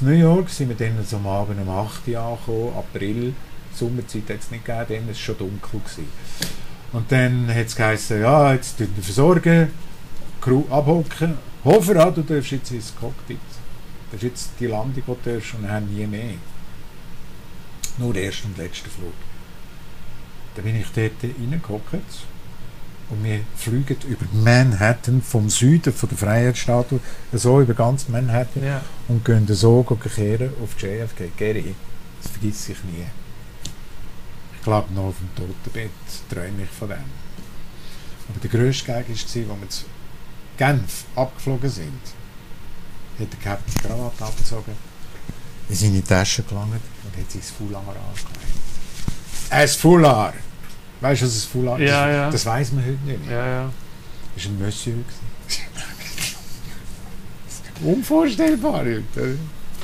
S2: In New York sind wir dann so am Abend um 8 Uhr angekommen, April. Sommerzeit hat es nicht gegeben, dann war es schon dunkel. Gewesen. Und dann hat es geheißen, ja, jetzt tun wir versorgen, Crew abhocken. Hofer du darfst jetzt ins Cockpit. Das ist jetzt die Landung, die du darfst und dann nie mehr. Nur der erste und letzte Flug. Dann bin ich dort reingehockt und wir fliegen über Manhattan vom Süden von der Freiheitsstatue so über ganz Manhattan
S1: Ja.
S2: und gehen so kehren auf die JFK. Gary, das vergesse ich nie. Ich glaube, noch auf dem Totenbett träume ich von dem. Aber der grösste Gag war, als wir zu Genf abgeflogen sind, hat der Captain die Krawatte abgezogen, in seine Tasche gelangt und hat sich das Foulard angelegt. Ein Foulard! Weißt du, was ein Foulard ist?
S1: Ja, ja.
S2: Das weiß man heute nicht mehr.
S1: Ja, ja.
S2: Das war ein Monsieur. Unvorstellbar heute.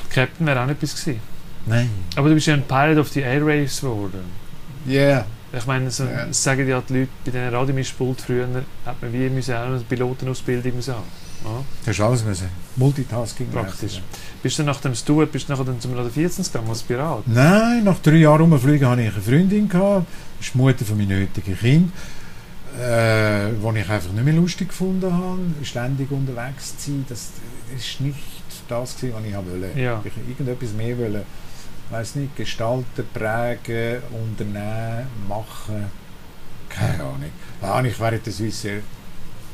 S1: Captain wäre auch nicht etwas gewesen.
S2: Nein.
S1: Aber du bist ja ein Pilot of the Air Race geworden.
S2: Ja. Yeah.
S1: Ich meine, so, das sagen ja die Leute bei diesen Radiomischpult früher, hat man wie müssen auch eine Pilotenausbildung müssen haben. Ja,
S2: Du hast alles müssen. Multitasking.
S1: praktisch.
S2: mäßig.
S1: Bist du nach dem Steward, bist du nachher dann zum Radio 14 gegangen als Pirat?
S2: Nein, nach drei Jahren rumfliegen hatte ich eine Freundin. Gehabt. Ist die Mutter von meinem heutigen Kind. Äh, wo ich einfach nicht mehr lustig gefunden habe, ständig unterwegs zu sein, das ist nicht das, gewesen, was ich wollte.
S1: Ja.
S2: Ich irgendetwas mehr wollte. weiß nicht, gestalten, prägen, unternehmen, machen. Keine Ahnung. Habe ich während der Swissair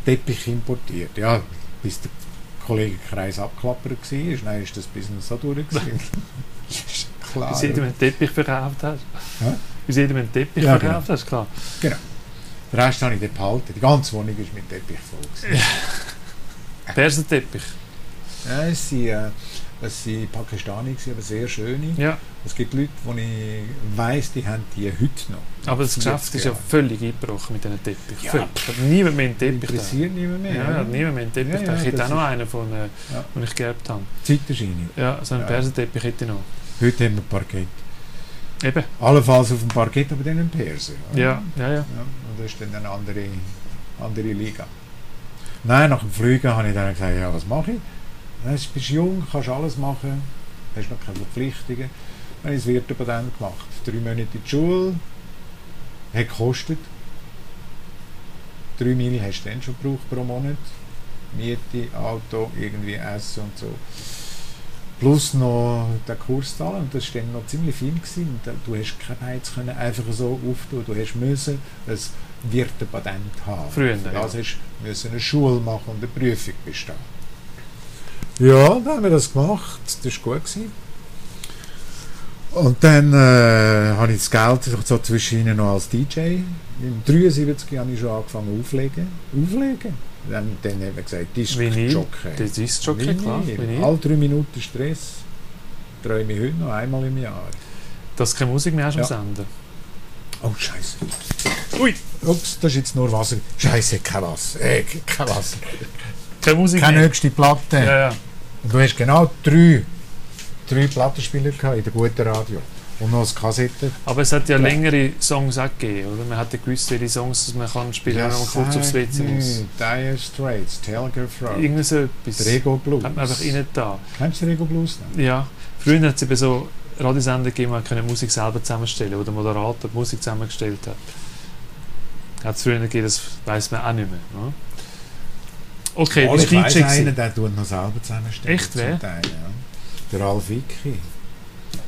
S2: Teppich importiert. Ja, bis der Kollegenkreis abklappert war, dann ist das Business so durch. *laughs* ist klar.
S1: Bis jedem einen Teppich verkauft hast.
S2: Hä?
S1: Bis jedem einen Teppich
S2: Ja,
S1: verkauft hast, klar.
S2: Den Rest habe ich dort behalten. Die ganze Wohnung ist mit Teppich voll. *laughs*
S1: Persenteppich.
S2: Ja, es sind, äh, es sind Pakistani, gewesen, aber sehr schöne.
S1: Ja,
S2: Es gibt Leute, die ich weiss, die haben die heute noch.
S1: aber das
S2: 40
S1: Geschäft ist ja völlig eingebrochen mit diesen Teppich.
S2: Ja.
S1: Hat niemand mehr einen Teppich da.
S2: Interessiert niemand mehr.
S1: Ja,
S2: oder?
S1: hat niemand mehr einen Teppich
S2: Ja,
S1: da.
S2: ja,
S1: Ich hätte auch noch einen, von, äh,
S2: Ja.
S1: den ich geerbt habe.
S2: Zeiterscheinung.
S1: Ja, so einen
S2: Ja.
S1: Persenteppich hätte ich noch.
S2: Heute haben wir Parkett.
S1: Eben.
S2: Allenfalls auf dem Parkett, aber dann ein Perser.
S1: Ja, ja, ja.
S2: Ja, und das ist dann eine andere, andere Liga. Nein, nach dem Fliegen habe ich dann gesagt, ja, was mache ich? Du bist jung, kannst alles machen, hast noch keine Verpflichtungen. Dann habe ich das Wirtepatent gemacht. Drei Monate in die Schule, hat gekostet. Drei Mille hast du dann schon gebraucht pro Monat. Miete, Auto, irgendwie Essen und so. Plus noch den Kurs zahlen und das war dann noch ziemlich viel. Gewesen. Du hast keine Beiz können einfach so auftun. Du hast müssen ein Wirtepatent haben.
S1: Früher, ja.
S2: das hast du eine Schule machen und eine Prüfung bestehen. Ja, dann haben wir das gemacht. Das war gut. Gewesen. Und dann äh, habe ich das Geld so zwischen ihnen noch als DJ. Im 73 habe ich schon angefangen auflegen. Auflegen? Dann, dann haben wir gesagt, Disc
S1: Vinyl,
S2: Jockey.
S1: Das ist
S2: Vinyl,
S1: klar. Vinyl.
S2: Alle drei Minuten Stress. Träume ich heute noch einmal im Jahr.
S1: Dass keine Musik mehr hast am
S2: Ja.
S1: Sender.
S2: Oh, Scheiße. Ui. Ups, das ist jetzt nur Wasser. Scheiße, kein Wasser. Äh, kein Wasser.
S1: Keine Musik
S2: Keine
S1: mehr.
S2: höchste Platte.
S1: Ja, ja.
S2: Und du hast genau drei, drei Plattenspieler gehabt in der guten Radio. Und noch eine Kassette.
S1: Aber es hat ja längere Songs auch gegeben, oder? Man hat ja gewusst, welche Songs dass man kann spielen wenn man kurz aufs WC muss.
S2: Dire Straits, Telegraph Road,
S1: Irgend so etwas.
S2: Rego Blues.
S1: Hat man einfach rein da.
S2: Kennst du Rego Blues noch?
S1: Ja. Früher hat es eben so Radiosender gegeben, man konnte Musik selber zusammenstellen, wo der Moderator die Musik zusammengestellt hat. Hat es früher gegeben, das weiß man auch nicht mehr. Ne? Okay,
S2: Mal, ich
S1: du
S2: weiss
S1: DJ
S2: einen, der tut noch selber zusammenstellen.
S1: Echt, wer?
S2: Teil, ja. Der Ralf Wicki.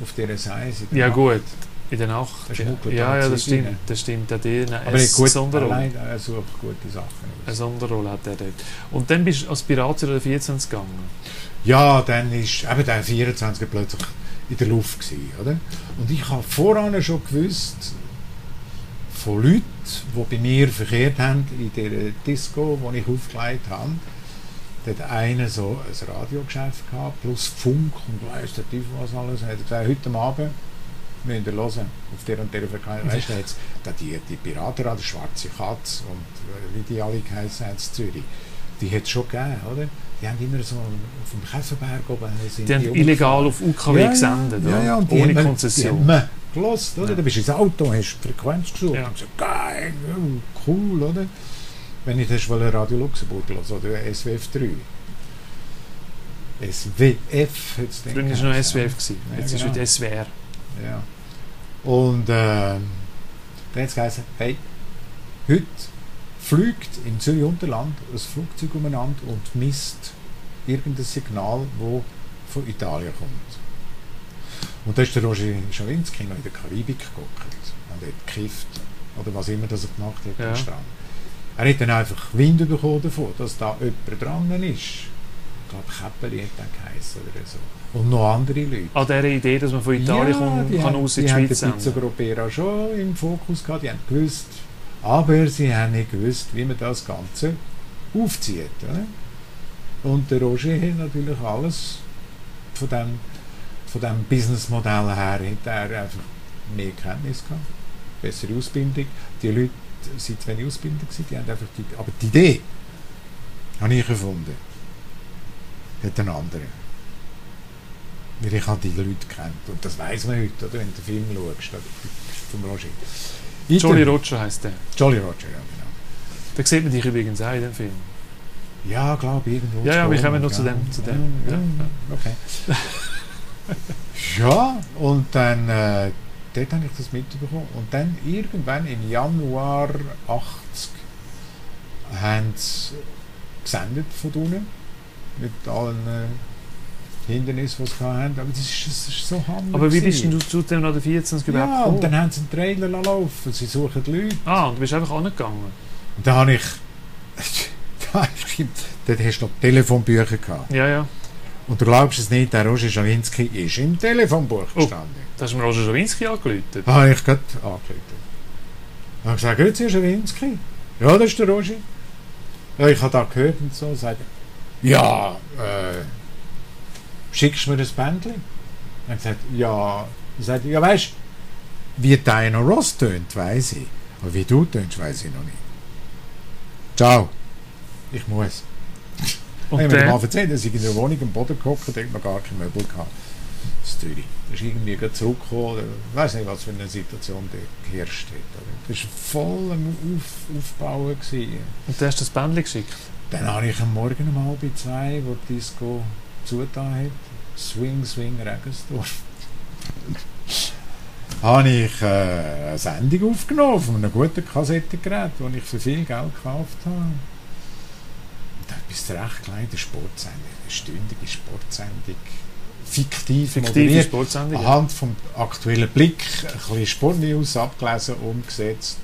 S2: Auf dieser Seite.
S1: Ja gut, in der Nacht.
S2: Der
S1: Ja, ja,
S2: da
S1: ja, das
S2: Zeug rein.
S1: stimmt. Das stimmt. Der hat eine
S2: Aber gut,
S1: Sonderrolle.
S2: allein, er sucht gute Sachen
S1: Eine. Sonderrolle hat er dort. Und dann bist du als Pirat zu der 14 gegangen.
S2: Ja, dann ist eben der 24 plötzlich in der Luft gewesen, oder? Und ich habe voran schon gewusst, von Leuten, die bei mir verkehrt haben in der Disco, die ich aufgelegt habe, Der hat einer so ein Radiogeschäft gehabt, plus Funk und weiss der Teufel was alles. Er hat gesagt, heute Abend müsst ihr hören, auf der und der Frequenz. Weißt du, da da die, die Piratenradio, Schwarze Katz und äh, wie die alle geheißen haben in Zürich, die hat es schon gegeben, oder? Die haben immer so auf dem Käferberg oben sind
S1: Die haben
S2: um-
S1: illegal auf UKW
S2: ja,
S1: gesendet,
S2: ja, ja, die
S1: ohne
S2: haben
S1: Konzession.
S2: Die haben gelost, oder?
S1: Ja.
S2: Da bist du ins Auto, hast die Frequenz gesucht.
S1: Ja.
S2: Und gesagt, geil, ja, cool, oder? Wenn ich das wollte, Radio Luxemburg hören oder SWF 3. SWF es dann
S1: Früher war es noch. SWF, gewesen.
S2: Ja,
S1: jetzt ist
S2: genau.
S1: wieder SWR.
S2: Ja. Und ähm, dann hat es geheißen, hey, heute fliegt im Zürich Unterland ein Flugzeug umeinander und misst irgendein Signal, das von Italien kommt. Und da ist der Roger Schawinski noch in der Karibik geguckt und hat gekifft oder was immer das er gemacht hat
S1: Ja.
S2: am Strand. Er hat dann einfach Wind bekommen davon, dass da jemand dran ist. Ich glaube, Käppeli hat er geheißen oder so. Und noch andere Leute.
S1: An dieser Idee, dass man von Italien kommt,
S2: die
S1: kann
S2: haben-
S1: aus in die
S2: die haben
S1: Schweiz
S2: den Pizza. Grupera schon im Fokus gehabt, die haben gewusst, aber sie haben nicht gewusst, wie man das Ganze aufzieht. Oder? Und der Roger hat natürlich alles von dem, von dem Businessmodell her, hat er einfach mehr Kenntnis gehabt, bessere Ausbildung. Die Leute sind zu wenig ausgebildet gewesen, die haben einfach die, aber die Idee habe ich gefunden. Hat ein anderer. Weil ich habe die Leute kennt. Und das weiß man heute, oder, wenn du den Film schaust, vom Roger.
S1: Jolly
S2: Weiter-
S1: Roger heisst der.
S2: Jolly Roger, ja genau.
S1: Da sieht man dich übrigens auch in dem Film.
S2: Ja, glaube irgendwo.
S1: Ja, ja, wir kommen noch zu
S2: ja.
S1: dem- zu dem,
S2: ja,
S1: ja,
S2: okay. *laughs* ja, und dann, äh, dort habe ich das mitbekommen. Und dann irgendwann im Januar 80 haben sie gesendet von unten. Mit allen äh, Hindernissen, die sie hatten. Aber das ist, das ist so hammer.
S1: Aber wie bist du zu dem Radio 24 überhaupt
S2: Ja, und dann haben sie einen Trailer laufen. Sie suchen die Leute.
S1: ah, und du bist einfach angegangen.
S2: Und da habe ich. *laughs* Da habe ich dort hast du noch Telefonbücher gehabt.
S1: Ja, ja.
S2: Und du glaubst es nicht, der Roger Schawinski ist im Telefonbuch
S1: Oh.
S2: gestanden.
S1: Da hast du mir Roger Schawinski angerufen.
S2: Habe ich gerade angerufen. Da habe ich gesagt, grüezi, Herr Schawinski. Ja, das ist der Roger. Ja, ich habe da gehört und so. Sagt ja, äh, schickst du mir das Bändchen? Dann gesagt, ja. Dann sagt ja, weißt du, wie Diana Ross tönt, weiß ich. Aber wie du tönst, weiß ich noch nicht. Ciao. Ich muss.
S1: Und
S2: ich habe mir mal erzählt, dass ich in der Wohnung am Boden gehockt und noch gar keine Möbel gehabt. Das ist Zürich. Da ist irgendwie zurückgekommen. Oder, ich weiß nicht, was für eine Situation da geherrscht hat. Das war voll am Auf, Aufbauen. Gewesen.
S1: und der hast das Bändchen geschickt.
S2: Dann habe ich am Morgen um halb zwei, wo die Disco zugetan hat, Swing, Swing, Regensdorf, *laughs* habe ich äh, eine Sendung aufgenommen von einem guten Kassettengerät, das ich für viel Geld gekauft habe. Bist recht klein, eine Sportsendung, eine stündige Sportsendung, fiktiv,
S1: Fiktive Sportsendung.
S2: anhand vom aktuellen Blick, ein bisschen Sportnews abgelesen, umgesetzt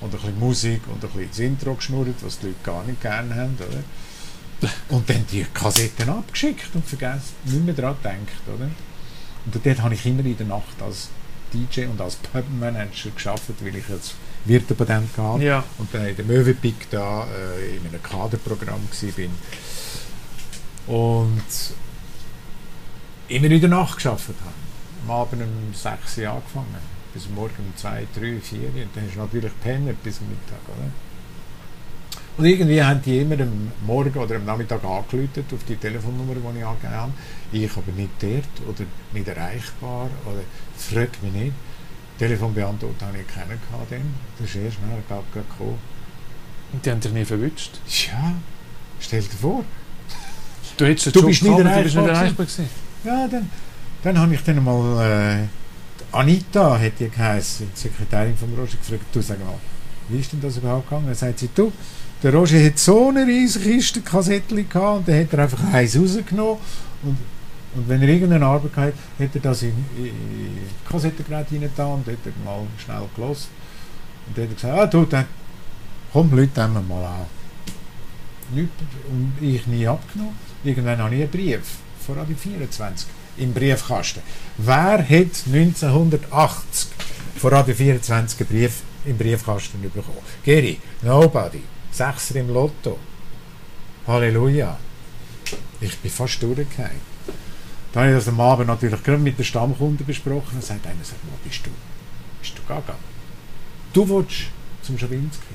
S2: und ein bisschen Musik und ein bisschen das Intro geschnurrt, was die Leute gar nicht gerne haben, oder? Und dann die Kassetten abgeschickt und vergessen, nicht mehr daran gedacht, oder? Und dort habe ich immer in der Nacht als DJ und als Pubmanager geschafft, weil ich jetzt Wirtepatent gehabt
S1: Ja,
S2: und dann in der Möwepick da äh, in einem Kaderprogramm bin und immer in der Nacht geschafft habe. Am Abend um 6 Uhr angefangen, bis am Morgen um 2, 3, 4 und dann hast du natürlich gepennt bis am Mittag, oder? Und irgendwie haben die immer am Morgen oder am Nachmittag angeläutet auf die Telefonnummer, die ich angegeben habe. Ich aber nicht dort oder nicht erreichbar oder frag mich nicht. Telefonbeantworter habe ich keinen gehabt dann. Das ist erst nachher gerade gekommen.
S1: und die haben dich nie verwünscht.
S2: Ja, stell dir vor.
S1: Du hättest den
S2: Du
S1: Job
S2: bist nicht
S1: du bist nicht
S2: erreichbar
S1: erreichbar gewesen.
S2: Ja, dann, dann habe ich dann mal äh, Anita, hat die geheißen, die Sekretärin von Roger, gefragt, du sag mal, wie ist denn das überhaupt gegangen? Dann sagt sie, du, der Roger hat so eine riesige Kiste Kassettchen gehabt und dann hat er einfach eins rausgenommen und, und wenn er irgendeine Arbeit hatte, hat er das in, in, in Kassettengerät reingetan und er mal schnell gelost und dann hat er gesagt, ah du, dann komm, Leute wir mal an. Nichts, und ich nie abgenommen. Irgendwann habe ich einen Brief von Radio 24 im Briefkasten. Wer hat 1980 von Radio 24 einen Brief im Briefkasten bekommen? Geri, nobody. Sechser im Lotto. Halleluja. Ich bin fast durchgefallen. Dann habe ich das am Abend natürlich gerade mit den Stammkunden besprochen. Dann sagt einer, sag mal, bist du, bist du gaga? Du willst zum Schawinski,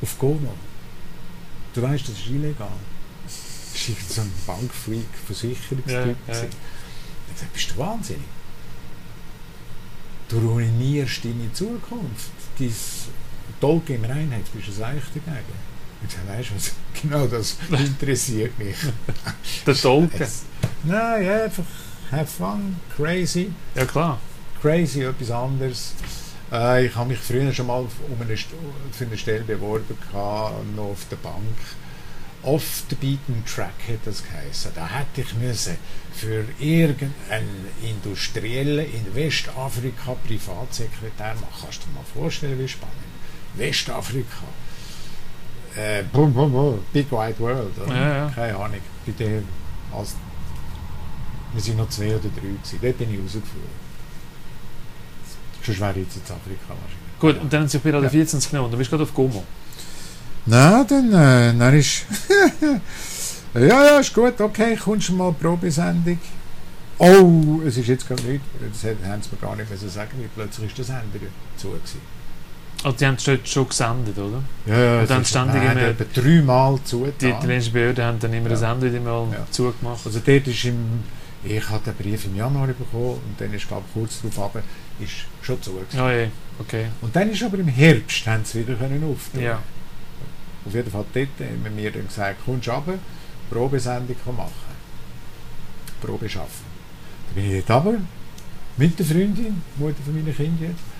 S2: auf Gono. Du weißt, das ist illegal. Das war so ein Bankfreak, Versicherungstyp.
S1: Ja, ja.
S2: Ich habe gesagt, bist du wahnsinnig? Du ruinierst deine Zukunft. Dein Tolkien im Reinheit bist du ein Eich dagegen. Ich habe gesagt, weißt du was, *laughs* genau das *laughs* interessiert mich.
S1: Der Tolkien.
S2: Nein, ja, einfach have fun, crazy.
S1: Ja klar.
S2: Crazy, etwas anderes. Äh, ich habe mich früher schon mal um eine, für eine Stelle beworben, gehabt, noch auf der Bank. Off the beaten track hat das geheißen. Da hätte ich müssen für irgendeinen Industriellen in Westafrika Privatsekretär machen. Kannst du dir mal vorstellen, wie spannend. Westafrika. Äh, bum, bum, bum, Big Wide World.
S1: Ja, ja.
S2: Keine Ahnung. Bei der, als, wir sind noch zwei oder drei gewesen. Dort bin ich rausgeflogen. Sonst wäre ich jetzt in Afrika wahrscheinlich.
S1: Gut, und dann haben sie bei Radio
S2: Ja.
S1: 14 genommen. Dann bist du gerade auf Gomo.
S2: Nein, dann, äh, dann ist. *laughs* ja, ja, ist gut, okay, kommst du mal Probesendung. Oh, es ist jetzt gerade nicht. Das haben sie mir gar nicht müssen sagen, weil plötzlich ist der Sender zu. Gewesen.
S1: Also die haben es dort schon gesendet, oder?
S2: Ja, ja,
S1: Und dann ständig immer-
S2: etwa dreimal
S1: Die
S2: zugetan.
S1: italienischen Behörden haben dann immer
S2: Ja.
S1: ein Sender mal
S2: Ja.
S1: zugemacht.
S2: Also dort ist im. Ich hatte den Brief im Januar bekommen und dann ist, glaube ich, kurz darauf runter, ist schon zu.
S1: Ja, ja, okay.
S2: Und dann ist aber im Herbst, haben sie wieder können auftun.
S1: Ja.
S2: Auf jeden Fall dort haben wir mir dann gesagt, kommst du runter, Probesendung machen. Probe schaffen. Dann bin ich dort runter, mit der Freundin, Mutter von meinen Kindern jetzt.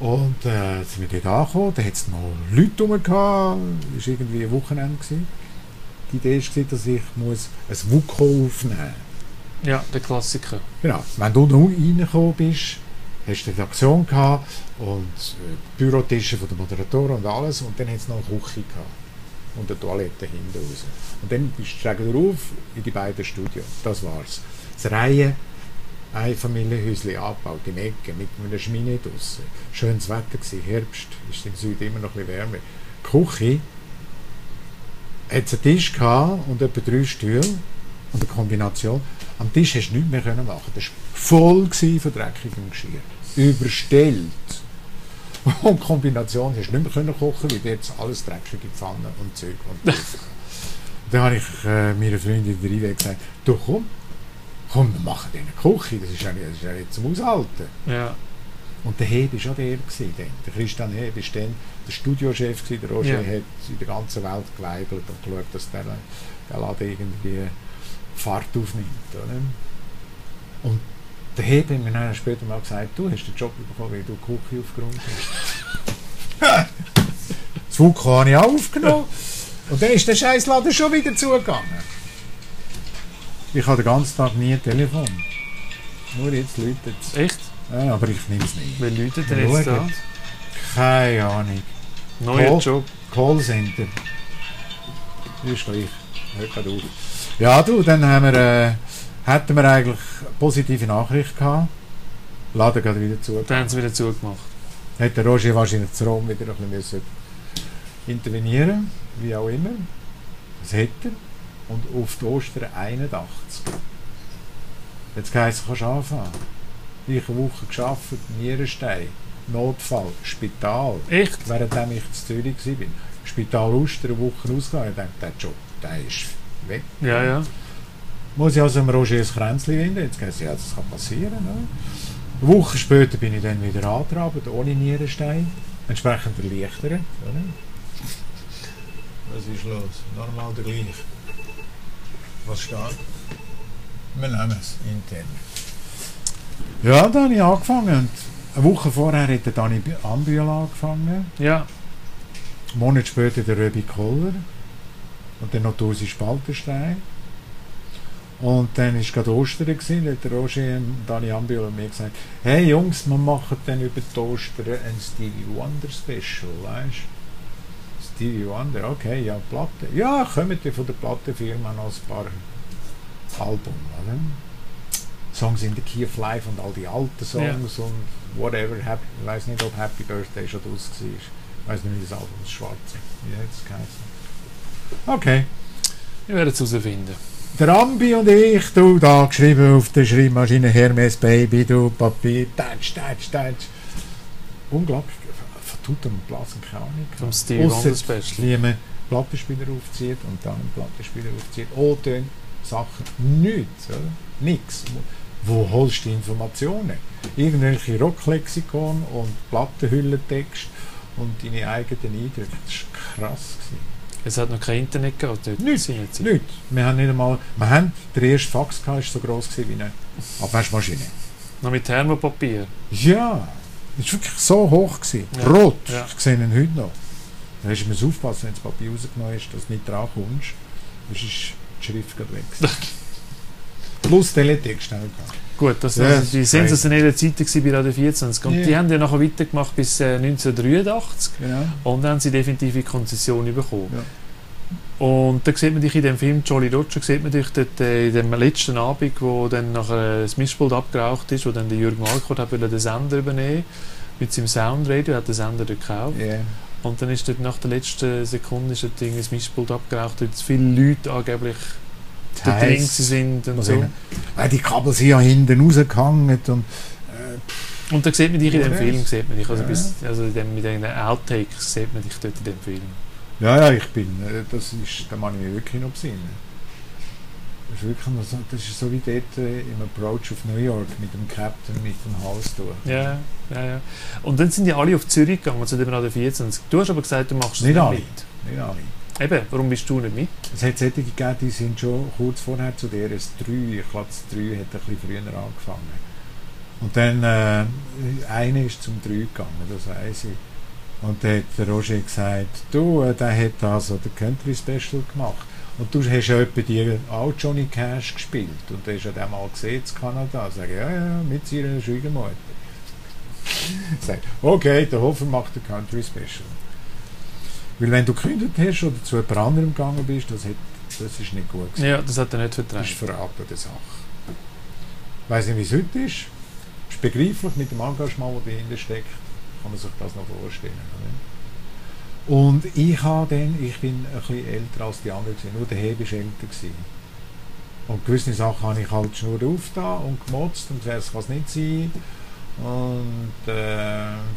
S2: Und äh, sind wir dort angekommen, da hat es noch Leute rum gehabt, es war irgendwie ein Wochenende. Gewesen. Die Idee war, dass ich muss ein WUKO aufnehmen muss.
S1: Ja, der Klassiker.
S2: Genau. Wenn du noch reingekommen bist, hast du die Redaktion gehabt und äh, Bürotische von den Moderatoren und alles und dann hat es noch eine Küche gehabt und eine Toilette hinten raus. Und dann bist du schräg drauf in die beiden Studios. Das war's. Das Reihe Einfamilienhäuschen angebaut, im Ecke, mit einer Schmine draussen. Schönes Wetter gewesen, Herbst, ist im Süden immer noch ein bisschen wärmer. Die Küche hat einen Tisch und etwa drei Stühle und eine Kombination. Am Tisch hast du nichts mehr können machen. Das war voll von dreckigem Geschirr. Überstellt. *laughs* Und Kombination hast du nicht mehr können kochen, weil jetzt alles dreckige Pfannen und Zeug. Und *laughs* dann habe ich äh, meiner Freundin Rive gesagt, du komm, komm, wir machen eine Küche, das ist ja nicht, das ist ja nicht zum Aushalten.
S1: Ja.
S2: Und der Heb war schon der. Gewesen. Der Christian Heb war dann der Studiochef. Gewesen. Der Roger
S1: Ja.
S2: hat in der ganzen Welt geweibelt und geschaut, dass der, der Laden irgendwie Fahrt aufnimmt. Oder? Und der Heb hat mir dann später mal gesagt, du hast den Job bekommen, weil du die Küche aufgeräumt hast. *laughs* das Wuko habe ich auch aufgenommen. Und dann ist der scheiß Laden schon wieder zugegangen. Ich habe den ganzen Tag nie ein Telefon. Nur jetzt läutet es.
S1: Echt?
S2: Ja, aber ich nehme es nicht.
S1: Wer läutet denn jetzt da?
S2: Keine Ahnung.
S1: Neuer
S2: Call-
S1: Job.
S2: Callcenter. Ist gleich. Hört auf. Ja, du, dann haben wir, äh, hätten wir eigentlich positive Nachricht gehabt. Laden gerade wieder zu.
S1: Dann haben sie wieder zugemacht.
S2: Hätte Roger wahrscheinlich zu Rom wieder ein bisschen intervenieren wie auch immer. Das hätte er. Und auf die Ostern 81. Jetzt heisst es, kannst du anfangen. Ich eine Woche gearbeitet, Nierenstein, Notfall, Spital.
S1: Echt?
S2: währenddem ich in Zürich war. Spital Uster, eine Woche ausgegangen. Ich dachte, der Job, der ist weg.
S1: Ja, ja.
S2: Muss ich also dem Roger ein Kränzchen winden? Jetzt gesagt, ja, das kann passieren. Oder? Eine Woche später bin ich dann wieder angetrabt, ohne Nierenstein. Entsprechend erleichtert. Oder? Was ist los? Normal der gleich. Was steht? Wir nehmen es intern. Ja, dann habe ich angefangen. Und eine Woche vorher hat der Dani Ambühl angefangen.
S1: Ja.
S2: Einen Monat später der Röbi Koller und dann noch die Usi Spalterstein. Und dann war gerade Ostern, gewesen, da hat der Roger und Dani Ambiol und mir gesagt, hey Jungs, wir machen dann über die Ostern ein Stevie Wonder Special, weißt Stevie Wonder, okay, ja, Platte. Ja, kommen die von der Plattenfirma noch ein paar Alben, oder? Songs in the Key of Life und all die alten Songs und whatever. Happy, ich weiß nicht, ob Happy Birthday schon draus war. Ich weiß nicht, wie das Album das Schwarze. Wie hat es geheißen? Okay.
S1: Wir werden es herausfinden.
S2: der Ambi und ich, du, da geschrieben auf der Schreibmaschine Hermes Baby, du, Papier, tatsch, tatsch, tatsch. Unglaublich. Tutem und Blasen keine Ahnung.
S1: Vom Special.
S2: Wie man Plattenspieler aufzieht und dann einen Plattenspieler aufzieht. O-Töne, Sachen, nichts, oder? Nix. Wo, holst du die Informationen? Irgendwelche Rocklexikon und Plattenhüllentext und deine eigenen Eindrücke. Das war krass. Gewesen.
S1: Es hat noch kein Internet gehabt dort.
S2: Nichts.
S1: seinerzeit.
S2: Nicht. Wir haben nicht einmal, wir haben, der erste Fax ist so groß wie eine Abwaschmaschine.
S1: Noch mit Thermopapier.
S2: Ja, das war wirklich so hoch. Gewesen.
S1: Ja.
S2: Rot,
S1: Ja.
S2: ich sehe ihn heute noch. Da hast du mir aufpassen, wenn das Papier rausgenommen ist, dass du nicht dran kommst. Sonst ist die Schrift gerade weg. *laughs* Plus Teletext wir gehabt.
S1: Gut, das
S2: Ja,
S1: war die sensationelle Zeit bei Radio 24. Und
S2: Ja.
S1: die haben ja nachher weitergemacht bis äh, 1983.
S2: Genau.
S1: Und dann haben sie definitiv die Konzession bekommen.
S2: Ja.
S1: Und da sieht man dich in dem Film Jolly Roger, sieht man dich dort äh, in dem letzten Abend, wo dann nachher das Mischpult abgeraucht ist, wo dann der Jürgen Malkort hat wollte den Sender übernehmen mit seinem Soundradio, hat den Sender dort gekauft.
S2: Ja.
S1: Und dann ist dort nach der letzten Sekunde ist dort das Mischpult abgeraucht, weil zu viele Leute angeblich dort drin sind und so.
S2: Weil die Kabel sind ja hinten rausgehangen und äh,
S1: Und da sieht man dich in dem Film, sieht man dich, also,
S2: ja.
S1: bis, also dem, mit den Outtakes sieht man dich dort in dem Film.
S2: Ja, ja, ich bin, äh, das ist, da kann ich mich wirklich noch besinnen. Das ist wirklich so, das ist so wie dort äh, im Approach auf New York mit dem Captain mit dem Hals durch.
S1: Ja, ja, ja. Und dann sind die alle auf Zürich gegangen, zu dem Radio 24. Du hast aber gesagt, du machst es
S2: Nicht
S1: nicht
S2: alle.
S1: mit.
S2: Nicht alle.
S1: Eben, warum bist du nicht mit?
S2: Es hat solche gegeben, die sind schon kurz vorher zu der S3, ich glaube das 3 hat ein bisschen früher angefangen. Und dann, äh, eine ist zum 3 gegangen, das weiss ich. Und dann hat der Roger gesagt, du, äh, der hat also den Country Special gemacht. Und du hast ja etwa die auch Johnny Cash gespielt. Und der ist ja den mal gesehen in Kanada. Sag ich, ja, ja, mit seiner Schwiegermutter. *laughs* Sag, okay, der Hofer macht den Country Special. Weil wenn du gekündigt hast oder zu jemand anderem gegangen bist, das, hat, das ist nicht gut gewesen.
S1: Ja, das hat er nicht
S2: Das ist
S1: vertragen.
S2: Verraten der Sache. Ich weiss nicht, wie es heute ist. ist begreiflich mit dem Engagement, das dahinter steckt, kann man sich das noch vorstellen. Oder? Und ich habe dann, ich bin ein bisschen älter als die anderen, gewesen. nur der Hebe war älter. Gewesen. Und gewisse Sachen habe ich halt Schnur aufgetan und gemotzt und gesagt, das kann es nicht sein. Und äh,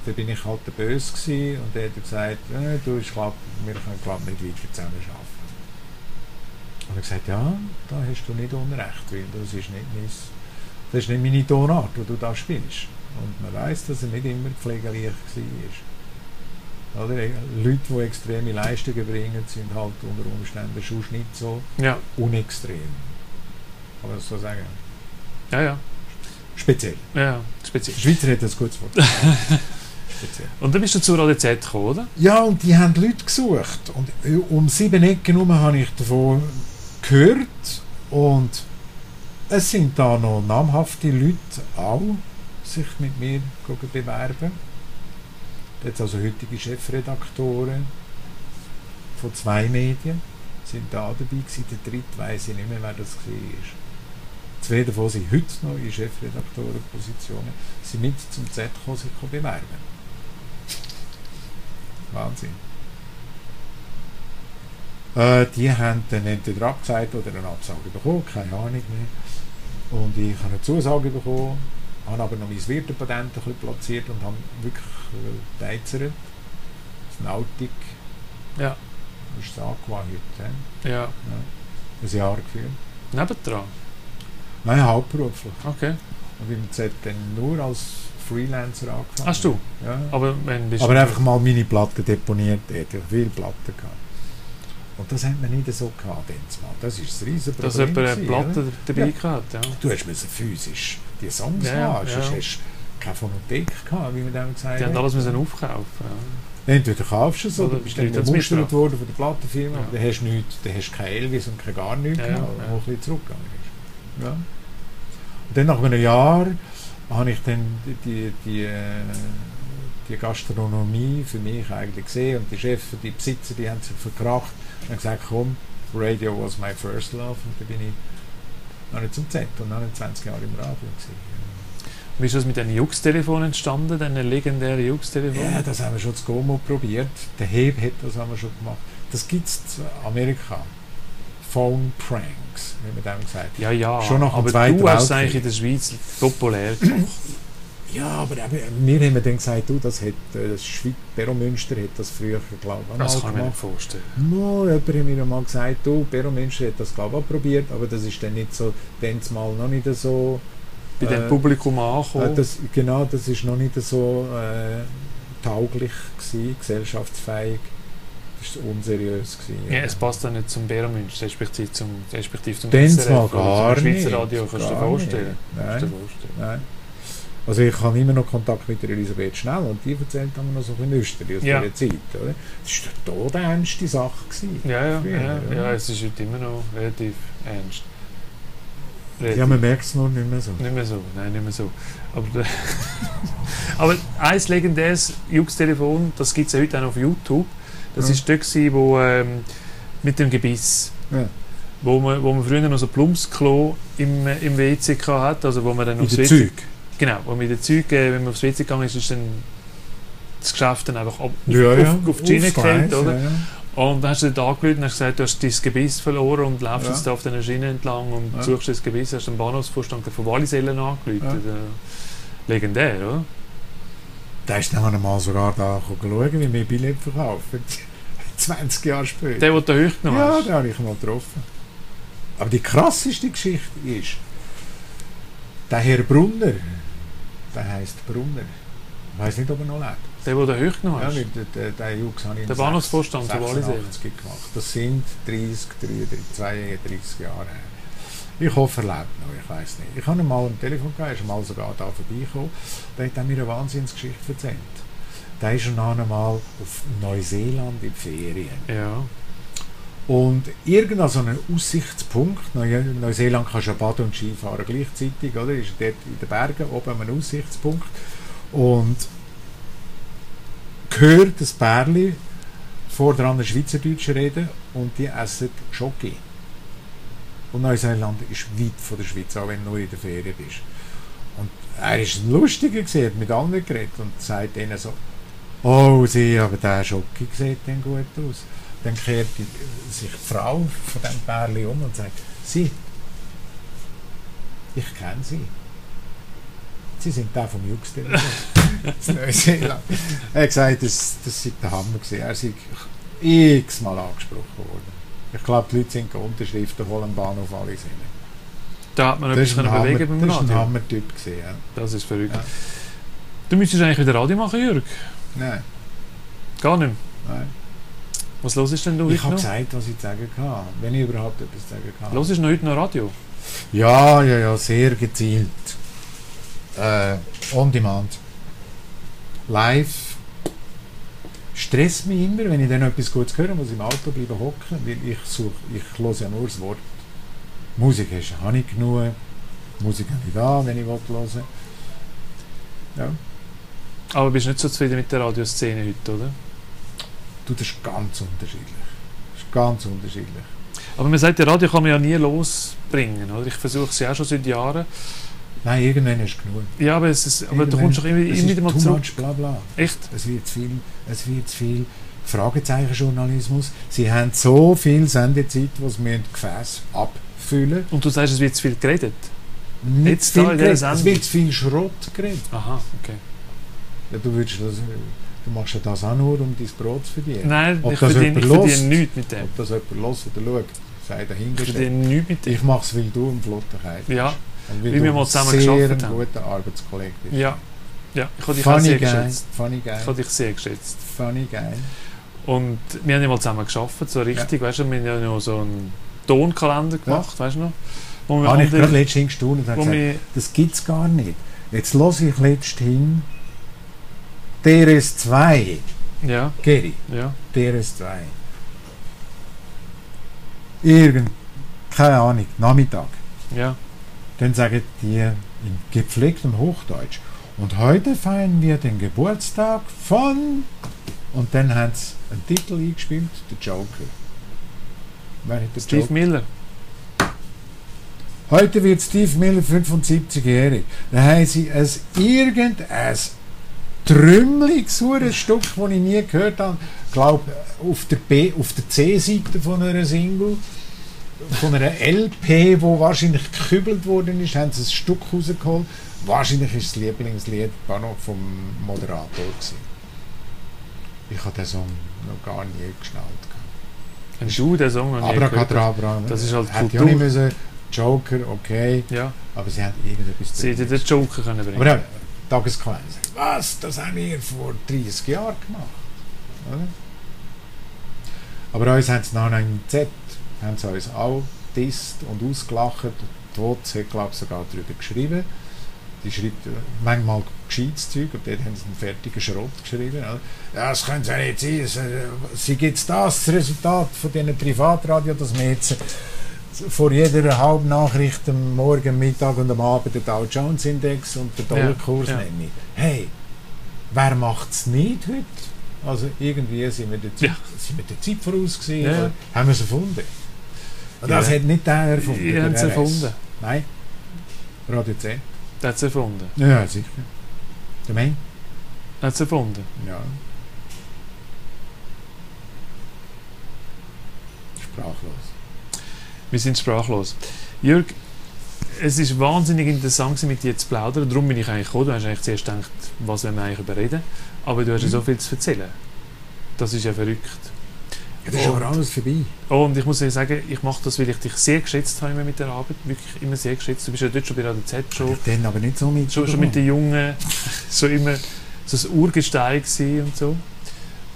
S2: dann bin ich halt der Böse gewesen und der hat gesagt, äh, du, ich glaub, wir können glaub, nicht weiter zusammen arbeiten. Und er gesagt, ja, da hast du nicht Unrecht, weil das ist nicht, mein, das ist nicht meine Tonart, die du da spielst. Und man weiß, dass er nicht immer pflegeleicht war. Oder? Leute, die extreme Leistungen bringen, sind halt unter Umständen schon nicht so
S1: Ja,
S2: unextrem. Kann man das so sagen?
S1: ja, ja.
S2: Speziell.
S1: ja speziell.
S2: Schweizer hat das gutes Wort. *laughs* Speziell.
S1: Und dann bist du zu Radio Z gekommen, oder?
S2: Ja, und die haben Leute gesucht. Und äh, um sieben Ecken herum habe ich davon gehört. Und es sind da noch namhafte Leute auch sich mit mir bewerben. Jetzt also heutige Chefredaktoren von zwei Medien sind da dabei gewesen. Der dritte weiß ich nicht mehr, wer das war. Zwei davon sind heute noch in Chefredaktorenpositionen. Sie sind mit zum Z gekommen, sich bewerben. Wahnsinn. Äh, die haben dann entweder abgesagt oder eine Absage bekommen, keine Ahnung mehr. Und ich habe eine Zusage bekommen, habe aber noch mein Wirtepatent ein bisschen platziert und habe wirklich äh, teizert. Das Nautik
S1: Ja.
S2: ist es angewandt heute.
S1: Ja.
S2: Ja. Ein Jahr geführt.
S1: Nebendran.
S2: Nein, hauptberuflich.
S1: Okay.
S2: Und im Z dann nur als Freelancer angefangen.
S1: Hast du?
S2: Ja.
S1: Aber
S2: Aber einfach mal meine Platten deponiert, er hat ja viele Platten gehabt. Und das hat man nicht so gehabt. Das ist das riesen
S1: dass jemand eine Platte dabei
S2: Ja.
S1: gehabt, ja.
S2: Du hast müssen physisch die Songs
S1: Ja,
S2: haben, sonst
S1: ja.
S2: hast du keine Phonothek gehabt, wie man dem gesagt
S1: Die haben
S2: hat.
S1: alles müssen aufkaufen. Ja.
S2: Entweder kaufst du es oder
S1: Oder
S2: bist dann gemustert worden von der Plattenfirma,
S1: Ja.
S2: dann hast du nichts, dann hast du kein Elvis und kein gar nichts
S1: Ja,
S2: gehabt,
S1: ja,
S2: ein bisschen zurückgegangen. Ja. Und dann nach einem Jahr habe ich dann die, die, die, äh, Gastronomie für mich eigentlich gesehen und die Chefs, die Besitzer, die haben sich verkracht und gesagt, komm, Radio was my first love und dann bin ich noch nicht zum Z und 29 Jahre im Radio gewesen.
S1: Wie ist das mit den Jux-Telefonen entstanden, den legendären Jux-Telefonen?
S2: Ja, das haben wir schon zu Gomo probiert. Der Heb hat das haben wir schon gemacht. Das gibt es in Amerika. Phone Pranks, wie man dem gesagt
S1: Ja, ja.
S2: Schon nach dem
S1: aber du hast eigentlich in der Schweiz populär gemacht.
S2: Ja, aber eben, wir haben dann gesagt, du, das hat, äh, das Schweiz, Beromünster hat das früher, glaube ich,
S1: Das kann ich mir nicht vorstellen.
S2: No, jemand hat mir mal gesagt, du, Beromünster hat das, glaube ich, auch probiert, aber das ist dann nicht so, dann mal noch nicht so...
S1: Bei dem
S2: äh,
S1: Publikum
S2: äh,
S1: ankommen.
S2: das, genau, das ist noch nicht so äh, tauglich gewesen, gesellschaftsfähig. War unseriös. Gewesen,
S1: ja, es passt dann nicht zum Bärmünster, respektive zum, respektive zum
S2: Dann
S1: SRF
S2: mal gar
S1: zum Schweizer
S2: nicht.
S1: Radio. Kannst du dir vorstellen?
S2: nicht.
S1: Kannst du dir
S2: Nein.
S1: vorstellen.
S2: Nein. Also ich habe immer noch Kontakt mit der Elisabeth Schnell und die erzählt haben noch so ein bisschen Österreich aus
S1: Ja.
S2: dieser Zeit. Oder? Das war eine todernste Sache. Gewesen.
S1: Ja, ja,
S2: Früher,
S1: ja,
S2: ja.
S1: ja, es ist heute immer noch relativ ernst.
S2: Ja, man merkt es nur nicht mehr so.
S1: Nicht mehr so, nein, nicht mehr so. Aber, *laughs* aber ein legendäres Jux-Telefon, das gibt es ja heute auch auf YouTube. Das
S2: Ja.
S1: ist dort, gewesen, wo, ähm, mit dem Gebiss.
S2: Ja.
S1: Wo man, wo man früher noch so ein Plumpsklo im, äh, im WC hat, also wo man dann
S2: In
S1: aufs
S2: der
S1: WC...
S2: Zeug.
S1: Genau, wo mit den Zeug, äh, wenn man aufs WC gegangen ist, ist dann das Geschäft dann einfach ab, auf,
S2: Ja, ja.
S1: auf, auf die Schiene
S2: Gleis,
S1: oder?
S2: Ja, ja.
S1: Und dann hast du dort angerufen und hast gesagt, du hast dein Gebiss verloren und läufst
S2: Ja.
S1: jetzt da auf dieser Schiene entlang und
S2: Ja.
S1: suchst das Gebiss, hast den Bahnhofsvorstand von Wallisellen angerufen.
S2: Ja.
S1: Äh, Legendär, oder?
S2: Der ist dann mal sogar da schauen, wie wir Billett verkaufen. *laughs* 20 Jahre später.
S1: Der, den du hochgenommen
S2: ja,
S1: hast.
S2: den habe ich mal getroffen. Aber die krasseste Geschichte ist, der Herr Brunner, der heißt Brunner, ich weiß nicht, ob er noch lebt.
S1: Der, den du hochgenommen
S2: Ja,
S1: hast.
S2: der, der, der Jux habe ich
S1: Der Bahnhofsvorstand von
S2: 86
S1: Wallisellen.
S2: gemacht. Das sind 30, 33, 32 Jahre her. Ich hoffe, er lebt noch, ich weiß nicht. Ich habe ihn mal am Telefon gehabt, er ist mal sogar da vorbeigekommen. Der hat mir eine Wahnsinnsgeschichte erzählt. Der ist dann einmal auf Neuseeland in Ferien.
S1: Ja.
S2: Und irgendein so ein Aussichtspunkt, Neu Neuseeland kannst du ja baden und Skifahren gleichzeitig, oder? Ist dort in den Bergen oben ein Aussichtspunkt. Und hört das Pärli vor dran ein Schweizerdeutsch reden und die essen Schoki. Und Neuseeland ist weit von der Schweiz, auch wenn du nur in der Ferien bist. Und er ist ein Lustiger gesehen, hat mit anderen geredet und sagt ihnen so, oh, sie, aber der Schoki sieht dann gut aus. Dann kehrt sich die Frau von dem Pärli um und sagt, sie, ich kenne sie. Sie sind der vom Jux-Telefon. in Neuseeland. Er hat gesagt, das, das sei der Hammer gewesen. Er sei x-mal angesprochen worden. Ich glaube, die Leute sind Unterschriften holen am Bahnhof alle sind.
S1: Da hat man etwas können
S2: Hammer,
S1: bewegen beim
S2: das ist ein
S1: Radio.
S2: Hammer-Typ gewesen. Ja.
S1: Das ist verrückt.
S2: Ja.
S1: Du müsstest eigentlich wieder Radio machen, Jörg.
S2: Nein,
S1: Gar nicht mehr.
S2: nein.
S1: Was los ist denn du
S2: Ich habe gesagt, was ich sagen kann. Wenn ich überhaupt etwas sagen kann.
S1: Los ist noch heute noch Radio.
S2: Ja, ja, ja, sehr gezielt. Äh, on demand. Live. Stresst mich immer, wenn ich dann etwas Gutes höre, muss ich im Auto bleiben hocken, weil ich suche, ich höre ja nur das Wort. Musik hast, habe ich genug. Musik habe ich da, wenn ich will hören. Ja.
S1: Aber bist nicht so zufrieden mit der Radioszene heute, oder?
S2: Du, das ist ganz unterschiedlich. Das ist ganz unterschiedlich.
S1: Aber man sagt, die Radio kann man ja nie losbringen, oder? Ich versuche es ja auch schon seit Jahren.
S2: Nein, irgendwann du genug.
S1: Ja, aber, es ist, aber du kommst doch immer,
S2: Es
S1: immer
S2: ist
S1: wieder mal zurück.
S2: much, bla bla.
S1: Echt?
S2: Es wird zu viel, es wird zu viel Fragezeichenjournalismus. Sie haben so viel Sendezeit, was wir Gefäß abfüllen.
S1: Und du sagst, es wird zu viel geredet?
S2: Nicht
S1: Jetzt
S2: viel geredet. Es wird zu viel Schrott geredet.
S1: Aha, okay.
S2: Ja, du, würdest das, du machst ja das auch nur, um dein Brot zu verdienen.
S1: Nein,
S2: Ob
S1: ich verdiene, ich verdiene
S2: hört?
S1: nichts mit dem.
S2: Ob das jemand los oder schaut, sei
S1: Ich
S2: dahingestellt.
S1: verdiene nichts mit dem.
S2: Ich mache es, weil du im Flottenkeit bist.
S1: Ja,
S2: Weil du
S1: wir mal zusammen
S2: ein
S1: haben.
S2: guter Arbeitskollege bist.
S1: ja. Ja, ich habe dich
S2: Funny
S1: sehr
S2: guy,
S1: geschätzt.
S2: funny
S1: Ich
S2: guy,
S1: habe dich sehr geschätzt.
S2: funny guy.
S1: Und wir haben ja mal zusammen gearbeitet, so richtig, weißt du, wir haben ja noch so einen Tonkalender gemacht, weißt du noch? Wo wir
S2: Habe ich
S1: andere-
S2: gerade letztens gestaunt und habe gesagt, Das gibt es gar nicht. Jetzt lasse ich letzthin DRS2.
S1: ja,
S2: Geri,
S1: ja,
S2: DRS2. Irgend, keine Ahnung, Nachmittag.
S1: ja.
S2: Dann sagen die in gepflegtem Hochdeutsch. Und heute feiern wir den Geburtstag von. Und dann haben sie einen Titel eingespielt, der Joker. Wer hat den
S1: Steve
S2: Joker?
S1: Miller.
S2: Heute wird Steve Miller 75-jährig. Da haben sie ein irgendein trümmeliges Stück, das ich nie gehört habe. Ich glaube, auf der, B- auf der C-Seite von einer Single. Von einer LP, wo wahrscheinlich gekübelt worden ist, haben sie ein Stück rausgeholt. Wahrscheinlich ist das Lieblingslied noch vom Moderator gewesen. Ich habe den Song noch gar nie geschnallt.
S1: Hast du den Song noch nie?
S2: Abracadabra.
S1: Das ist halt
S2: Hätte
S1: Kultur.
S2: nicht müssen. Joker, okay.
S1: Ja,
S2: Aber sie haben irgendetwas
S1: sie hätten den Joker können bringen
S2: Aber ja, Tageskleine. Was? Das haben wir vor 30 Jahren gemacht. Oder? Aber uns haben sie nachher im Z haben sie uns auch disst und ausgelacht. Die WOTS hat, glaube ich, sogar darüber geschrieben. Die schreibt manchmal gescheites Zeug und dort haben sie einen fertigen Schrott geschrieben. Ja, das können sie ja nicht sein. Es, äh, Sie gibt es das, das Resultat von diesen Privatradio, dass wir jetzt vor jeder Halbnachricht am Morgen, Mittag und am Abend den Dow Jones Index und den Dollarkurs
S1: Ja, ja.
S2: nennen. Hey, wer macht es nicht heute? Also irgendwie sind wir der Zeit,
S1: Ja.
S2: sind wir der Zeit voraus gewesen,
S1: Ja,
S2: haben wir es erfunden. Das
S1: Ja.
S2: hat nicht der erfunden.
S1: Die haben es erfunden.
S2: Nein, Radio 10.
S1: Der hat es erfunden.
S2: Ja, sicher. Der?
S1: Der hat es erfunden.
S2: Ja. Sprachlos.
S1: Wir sind sprachlos. Jörg, es ist wahnsinnig interessant mit dir zu plaudern. Darum bin ich eigentlich gekommen. Du hast eigentlich zuerst gedacht, was wollen wir eigentlich überreden. Aber du hast ja
S2: Mhm.
S1: so viel zu erzählen. Das ist ja verrückt.
S2: Ja, das ist aber alles vorbei.
S1: Oh, und ich muss dir sagen, ich mache das, weil ich dich sehr geschätzt habe immer mit der Arbeit. Wirklich immer sehr geschätzt. Du bist ja dort schon bei Radio Z schon,
S2: Dann aber nicht so mit.
S1: schon, schon mit den Jungen *laughs* so immer so ein Urgestein und so.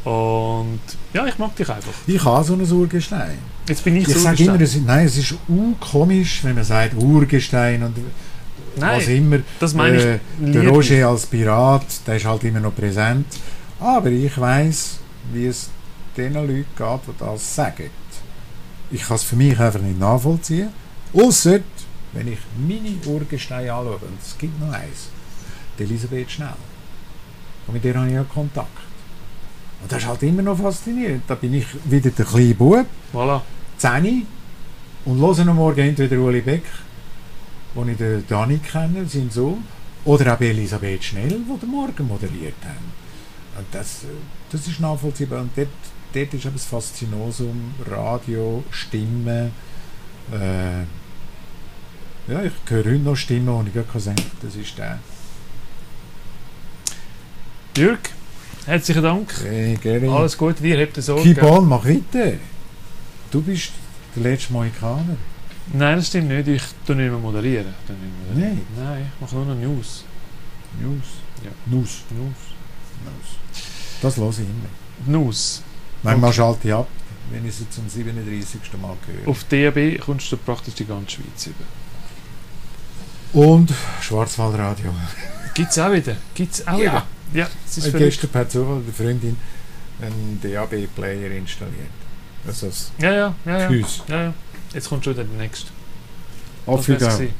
S1: Und ja, ich mag dich einfach.
S2: Ich habe so ein Urgestein.
S1: Jetzt bin ich,
S2: Ich sage immer, es ist, nein, es ist komisch, wenn man sagt Urgestein und was
S1: Nein,
S2: immer.
S1: das meine
S2: Äh,
S1: ich.
S2: Der
S1: lieblich.
S2: Roger als Pirat, der ist halt immer noch präsent. Aber ich weiß, wie es den Leuten geht, die das sagen. Ich kann es für mich einfach nicht nachvollziehen. Außer, wenn ich meine Urgesteine anschaue, und es gibt noch eins, die Elisabeth Schnell. Und mit der habe ich ja Kontakt. Und das ist halt immer noch faszinierend. Da bin ich wieder der kleine Bub,
S1: Voilà.
S2: 10 und höre am Morgen entweder Uli Beck, wo ich den Dani kenne, seinen Sohn, oder auch Elisabeth Schnell, die den Morgen moderiert haben. Und das, äh, das ist nachvollziehbar. Und dort, dort ist eben das Faszinosum, Radio, Stimmen. Äh, ja, ich höre heute noch Stimmen, und ich kann sagen das ist der.
S1: Jörg, herzlichen Dank.
S2: Hey, Gary.
S1: Alles Gute dir, habt ihr so.
S2: Keep on, mach weiter. Du bist der letzte Mohikaner.
S1: Nein, das stimmt nicht. Ich tue nicht mehr moderieren. Nicht mehr moderieren.
S2: Nein.
S1: Nein, ich mache nur noch News.
S2: News.
S1: Ja.
S2: News.
S1: News.
S2: News. Das höre ich immer.
S1: News.
S2: Manchmal schalte ich ab, wenn ich sie zum 37. Mal höre.
S1: Auf DAB kommst du praktisch die ganze Schweiz über.
S2: Und Schwarzwaldradio.
S1: Gibt es auch wieder. Gibt's auch
S2: Ja.
S1: wieder. Ja, es ist verrückt.
S2: gestern per Zufall der Freundin einen DAB-Player installiert. Also das
S1: Ja, ja, ja. Ja.
S2: Tschüss.
S1: ja, ja. Jetzt kommt schon wieder der nächste.
S2: Auf Wiedersehen.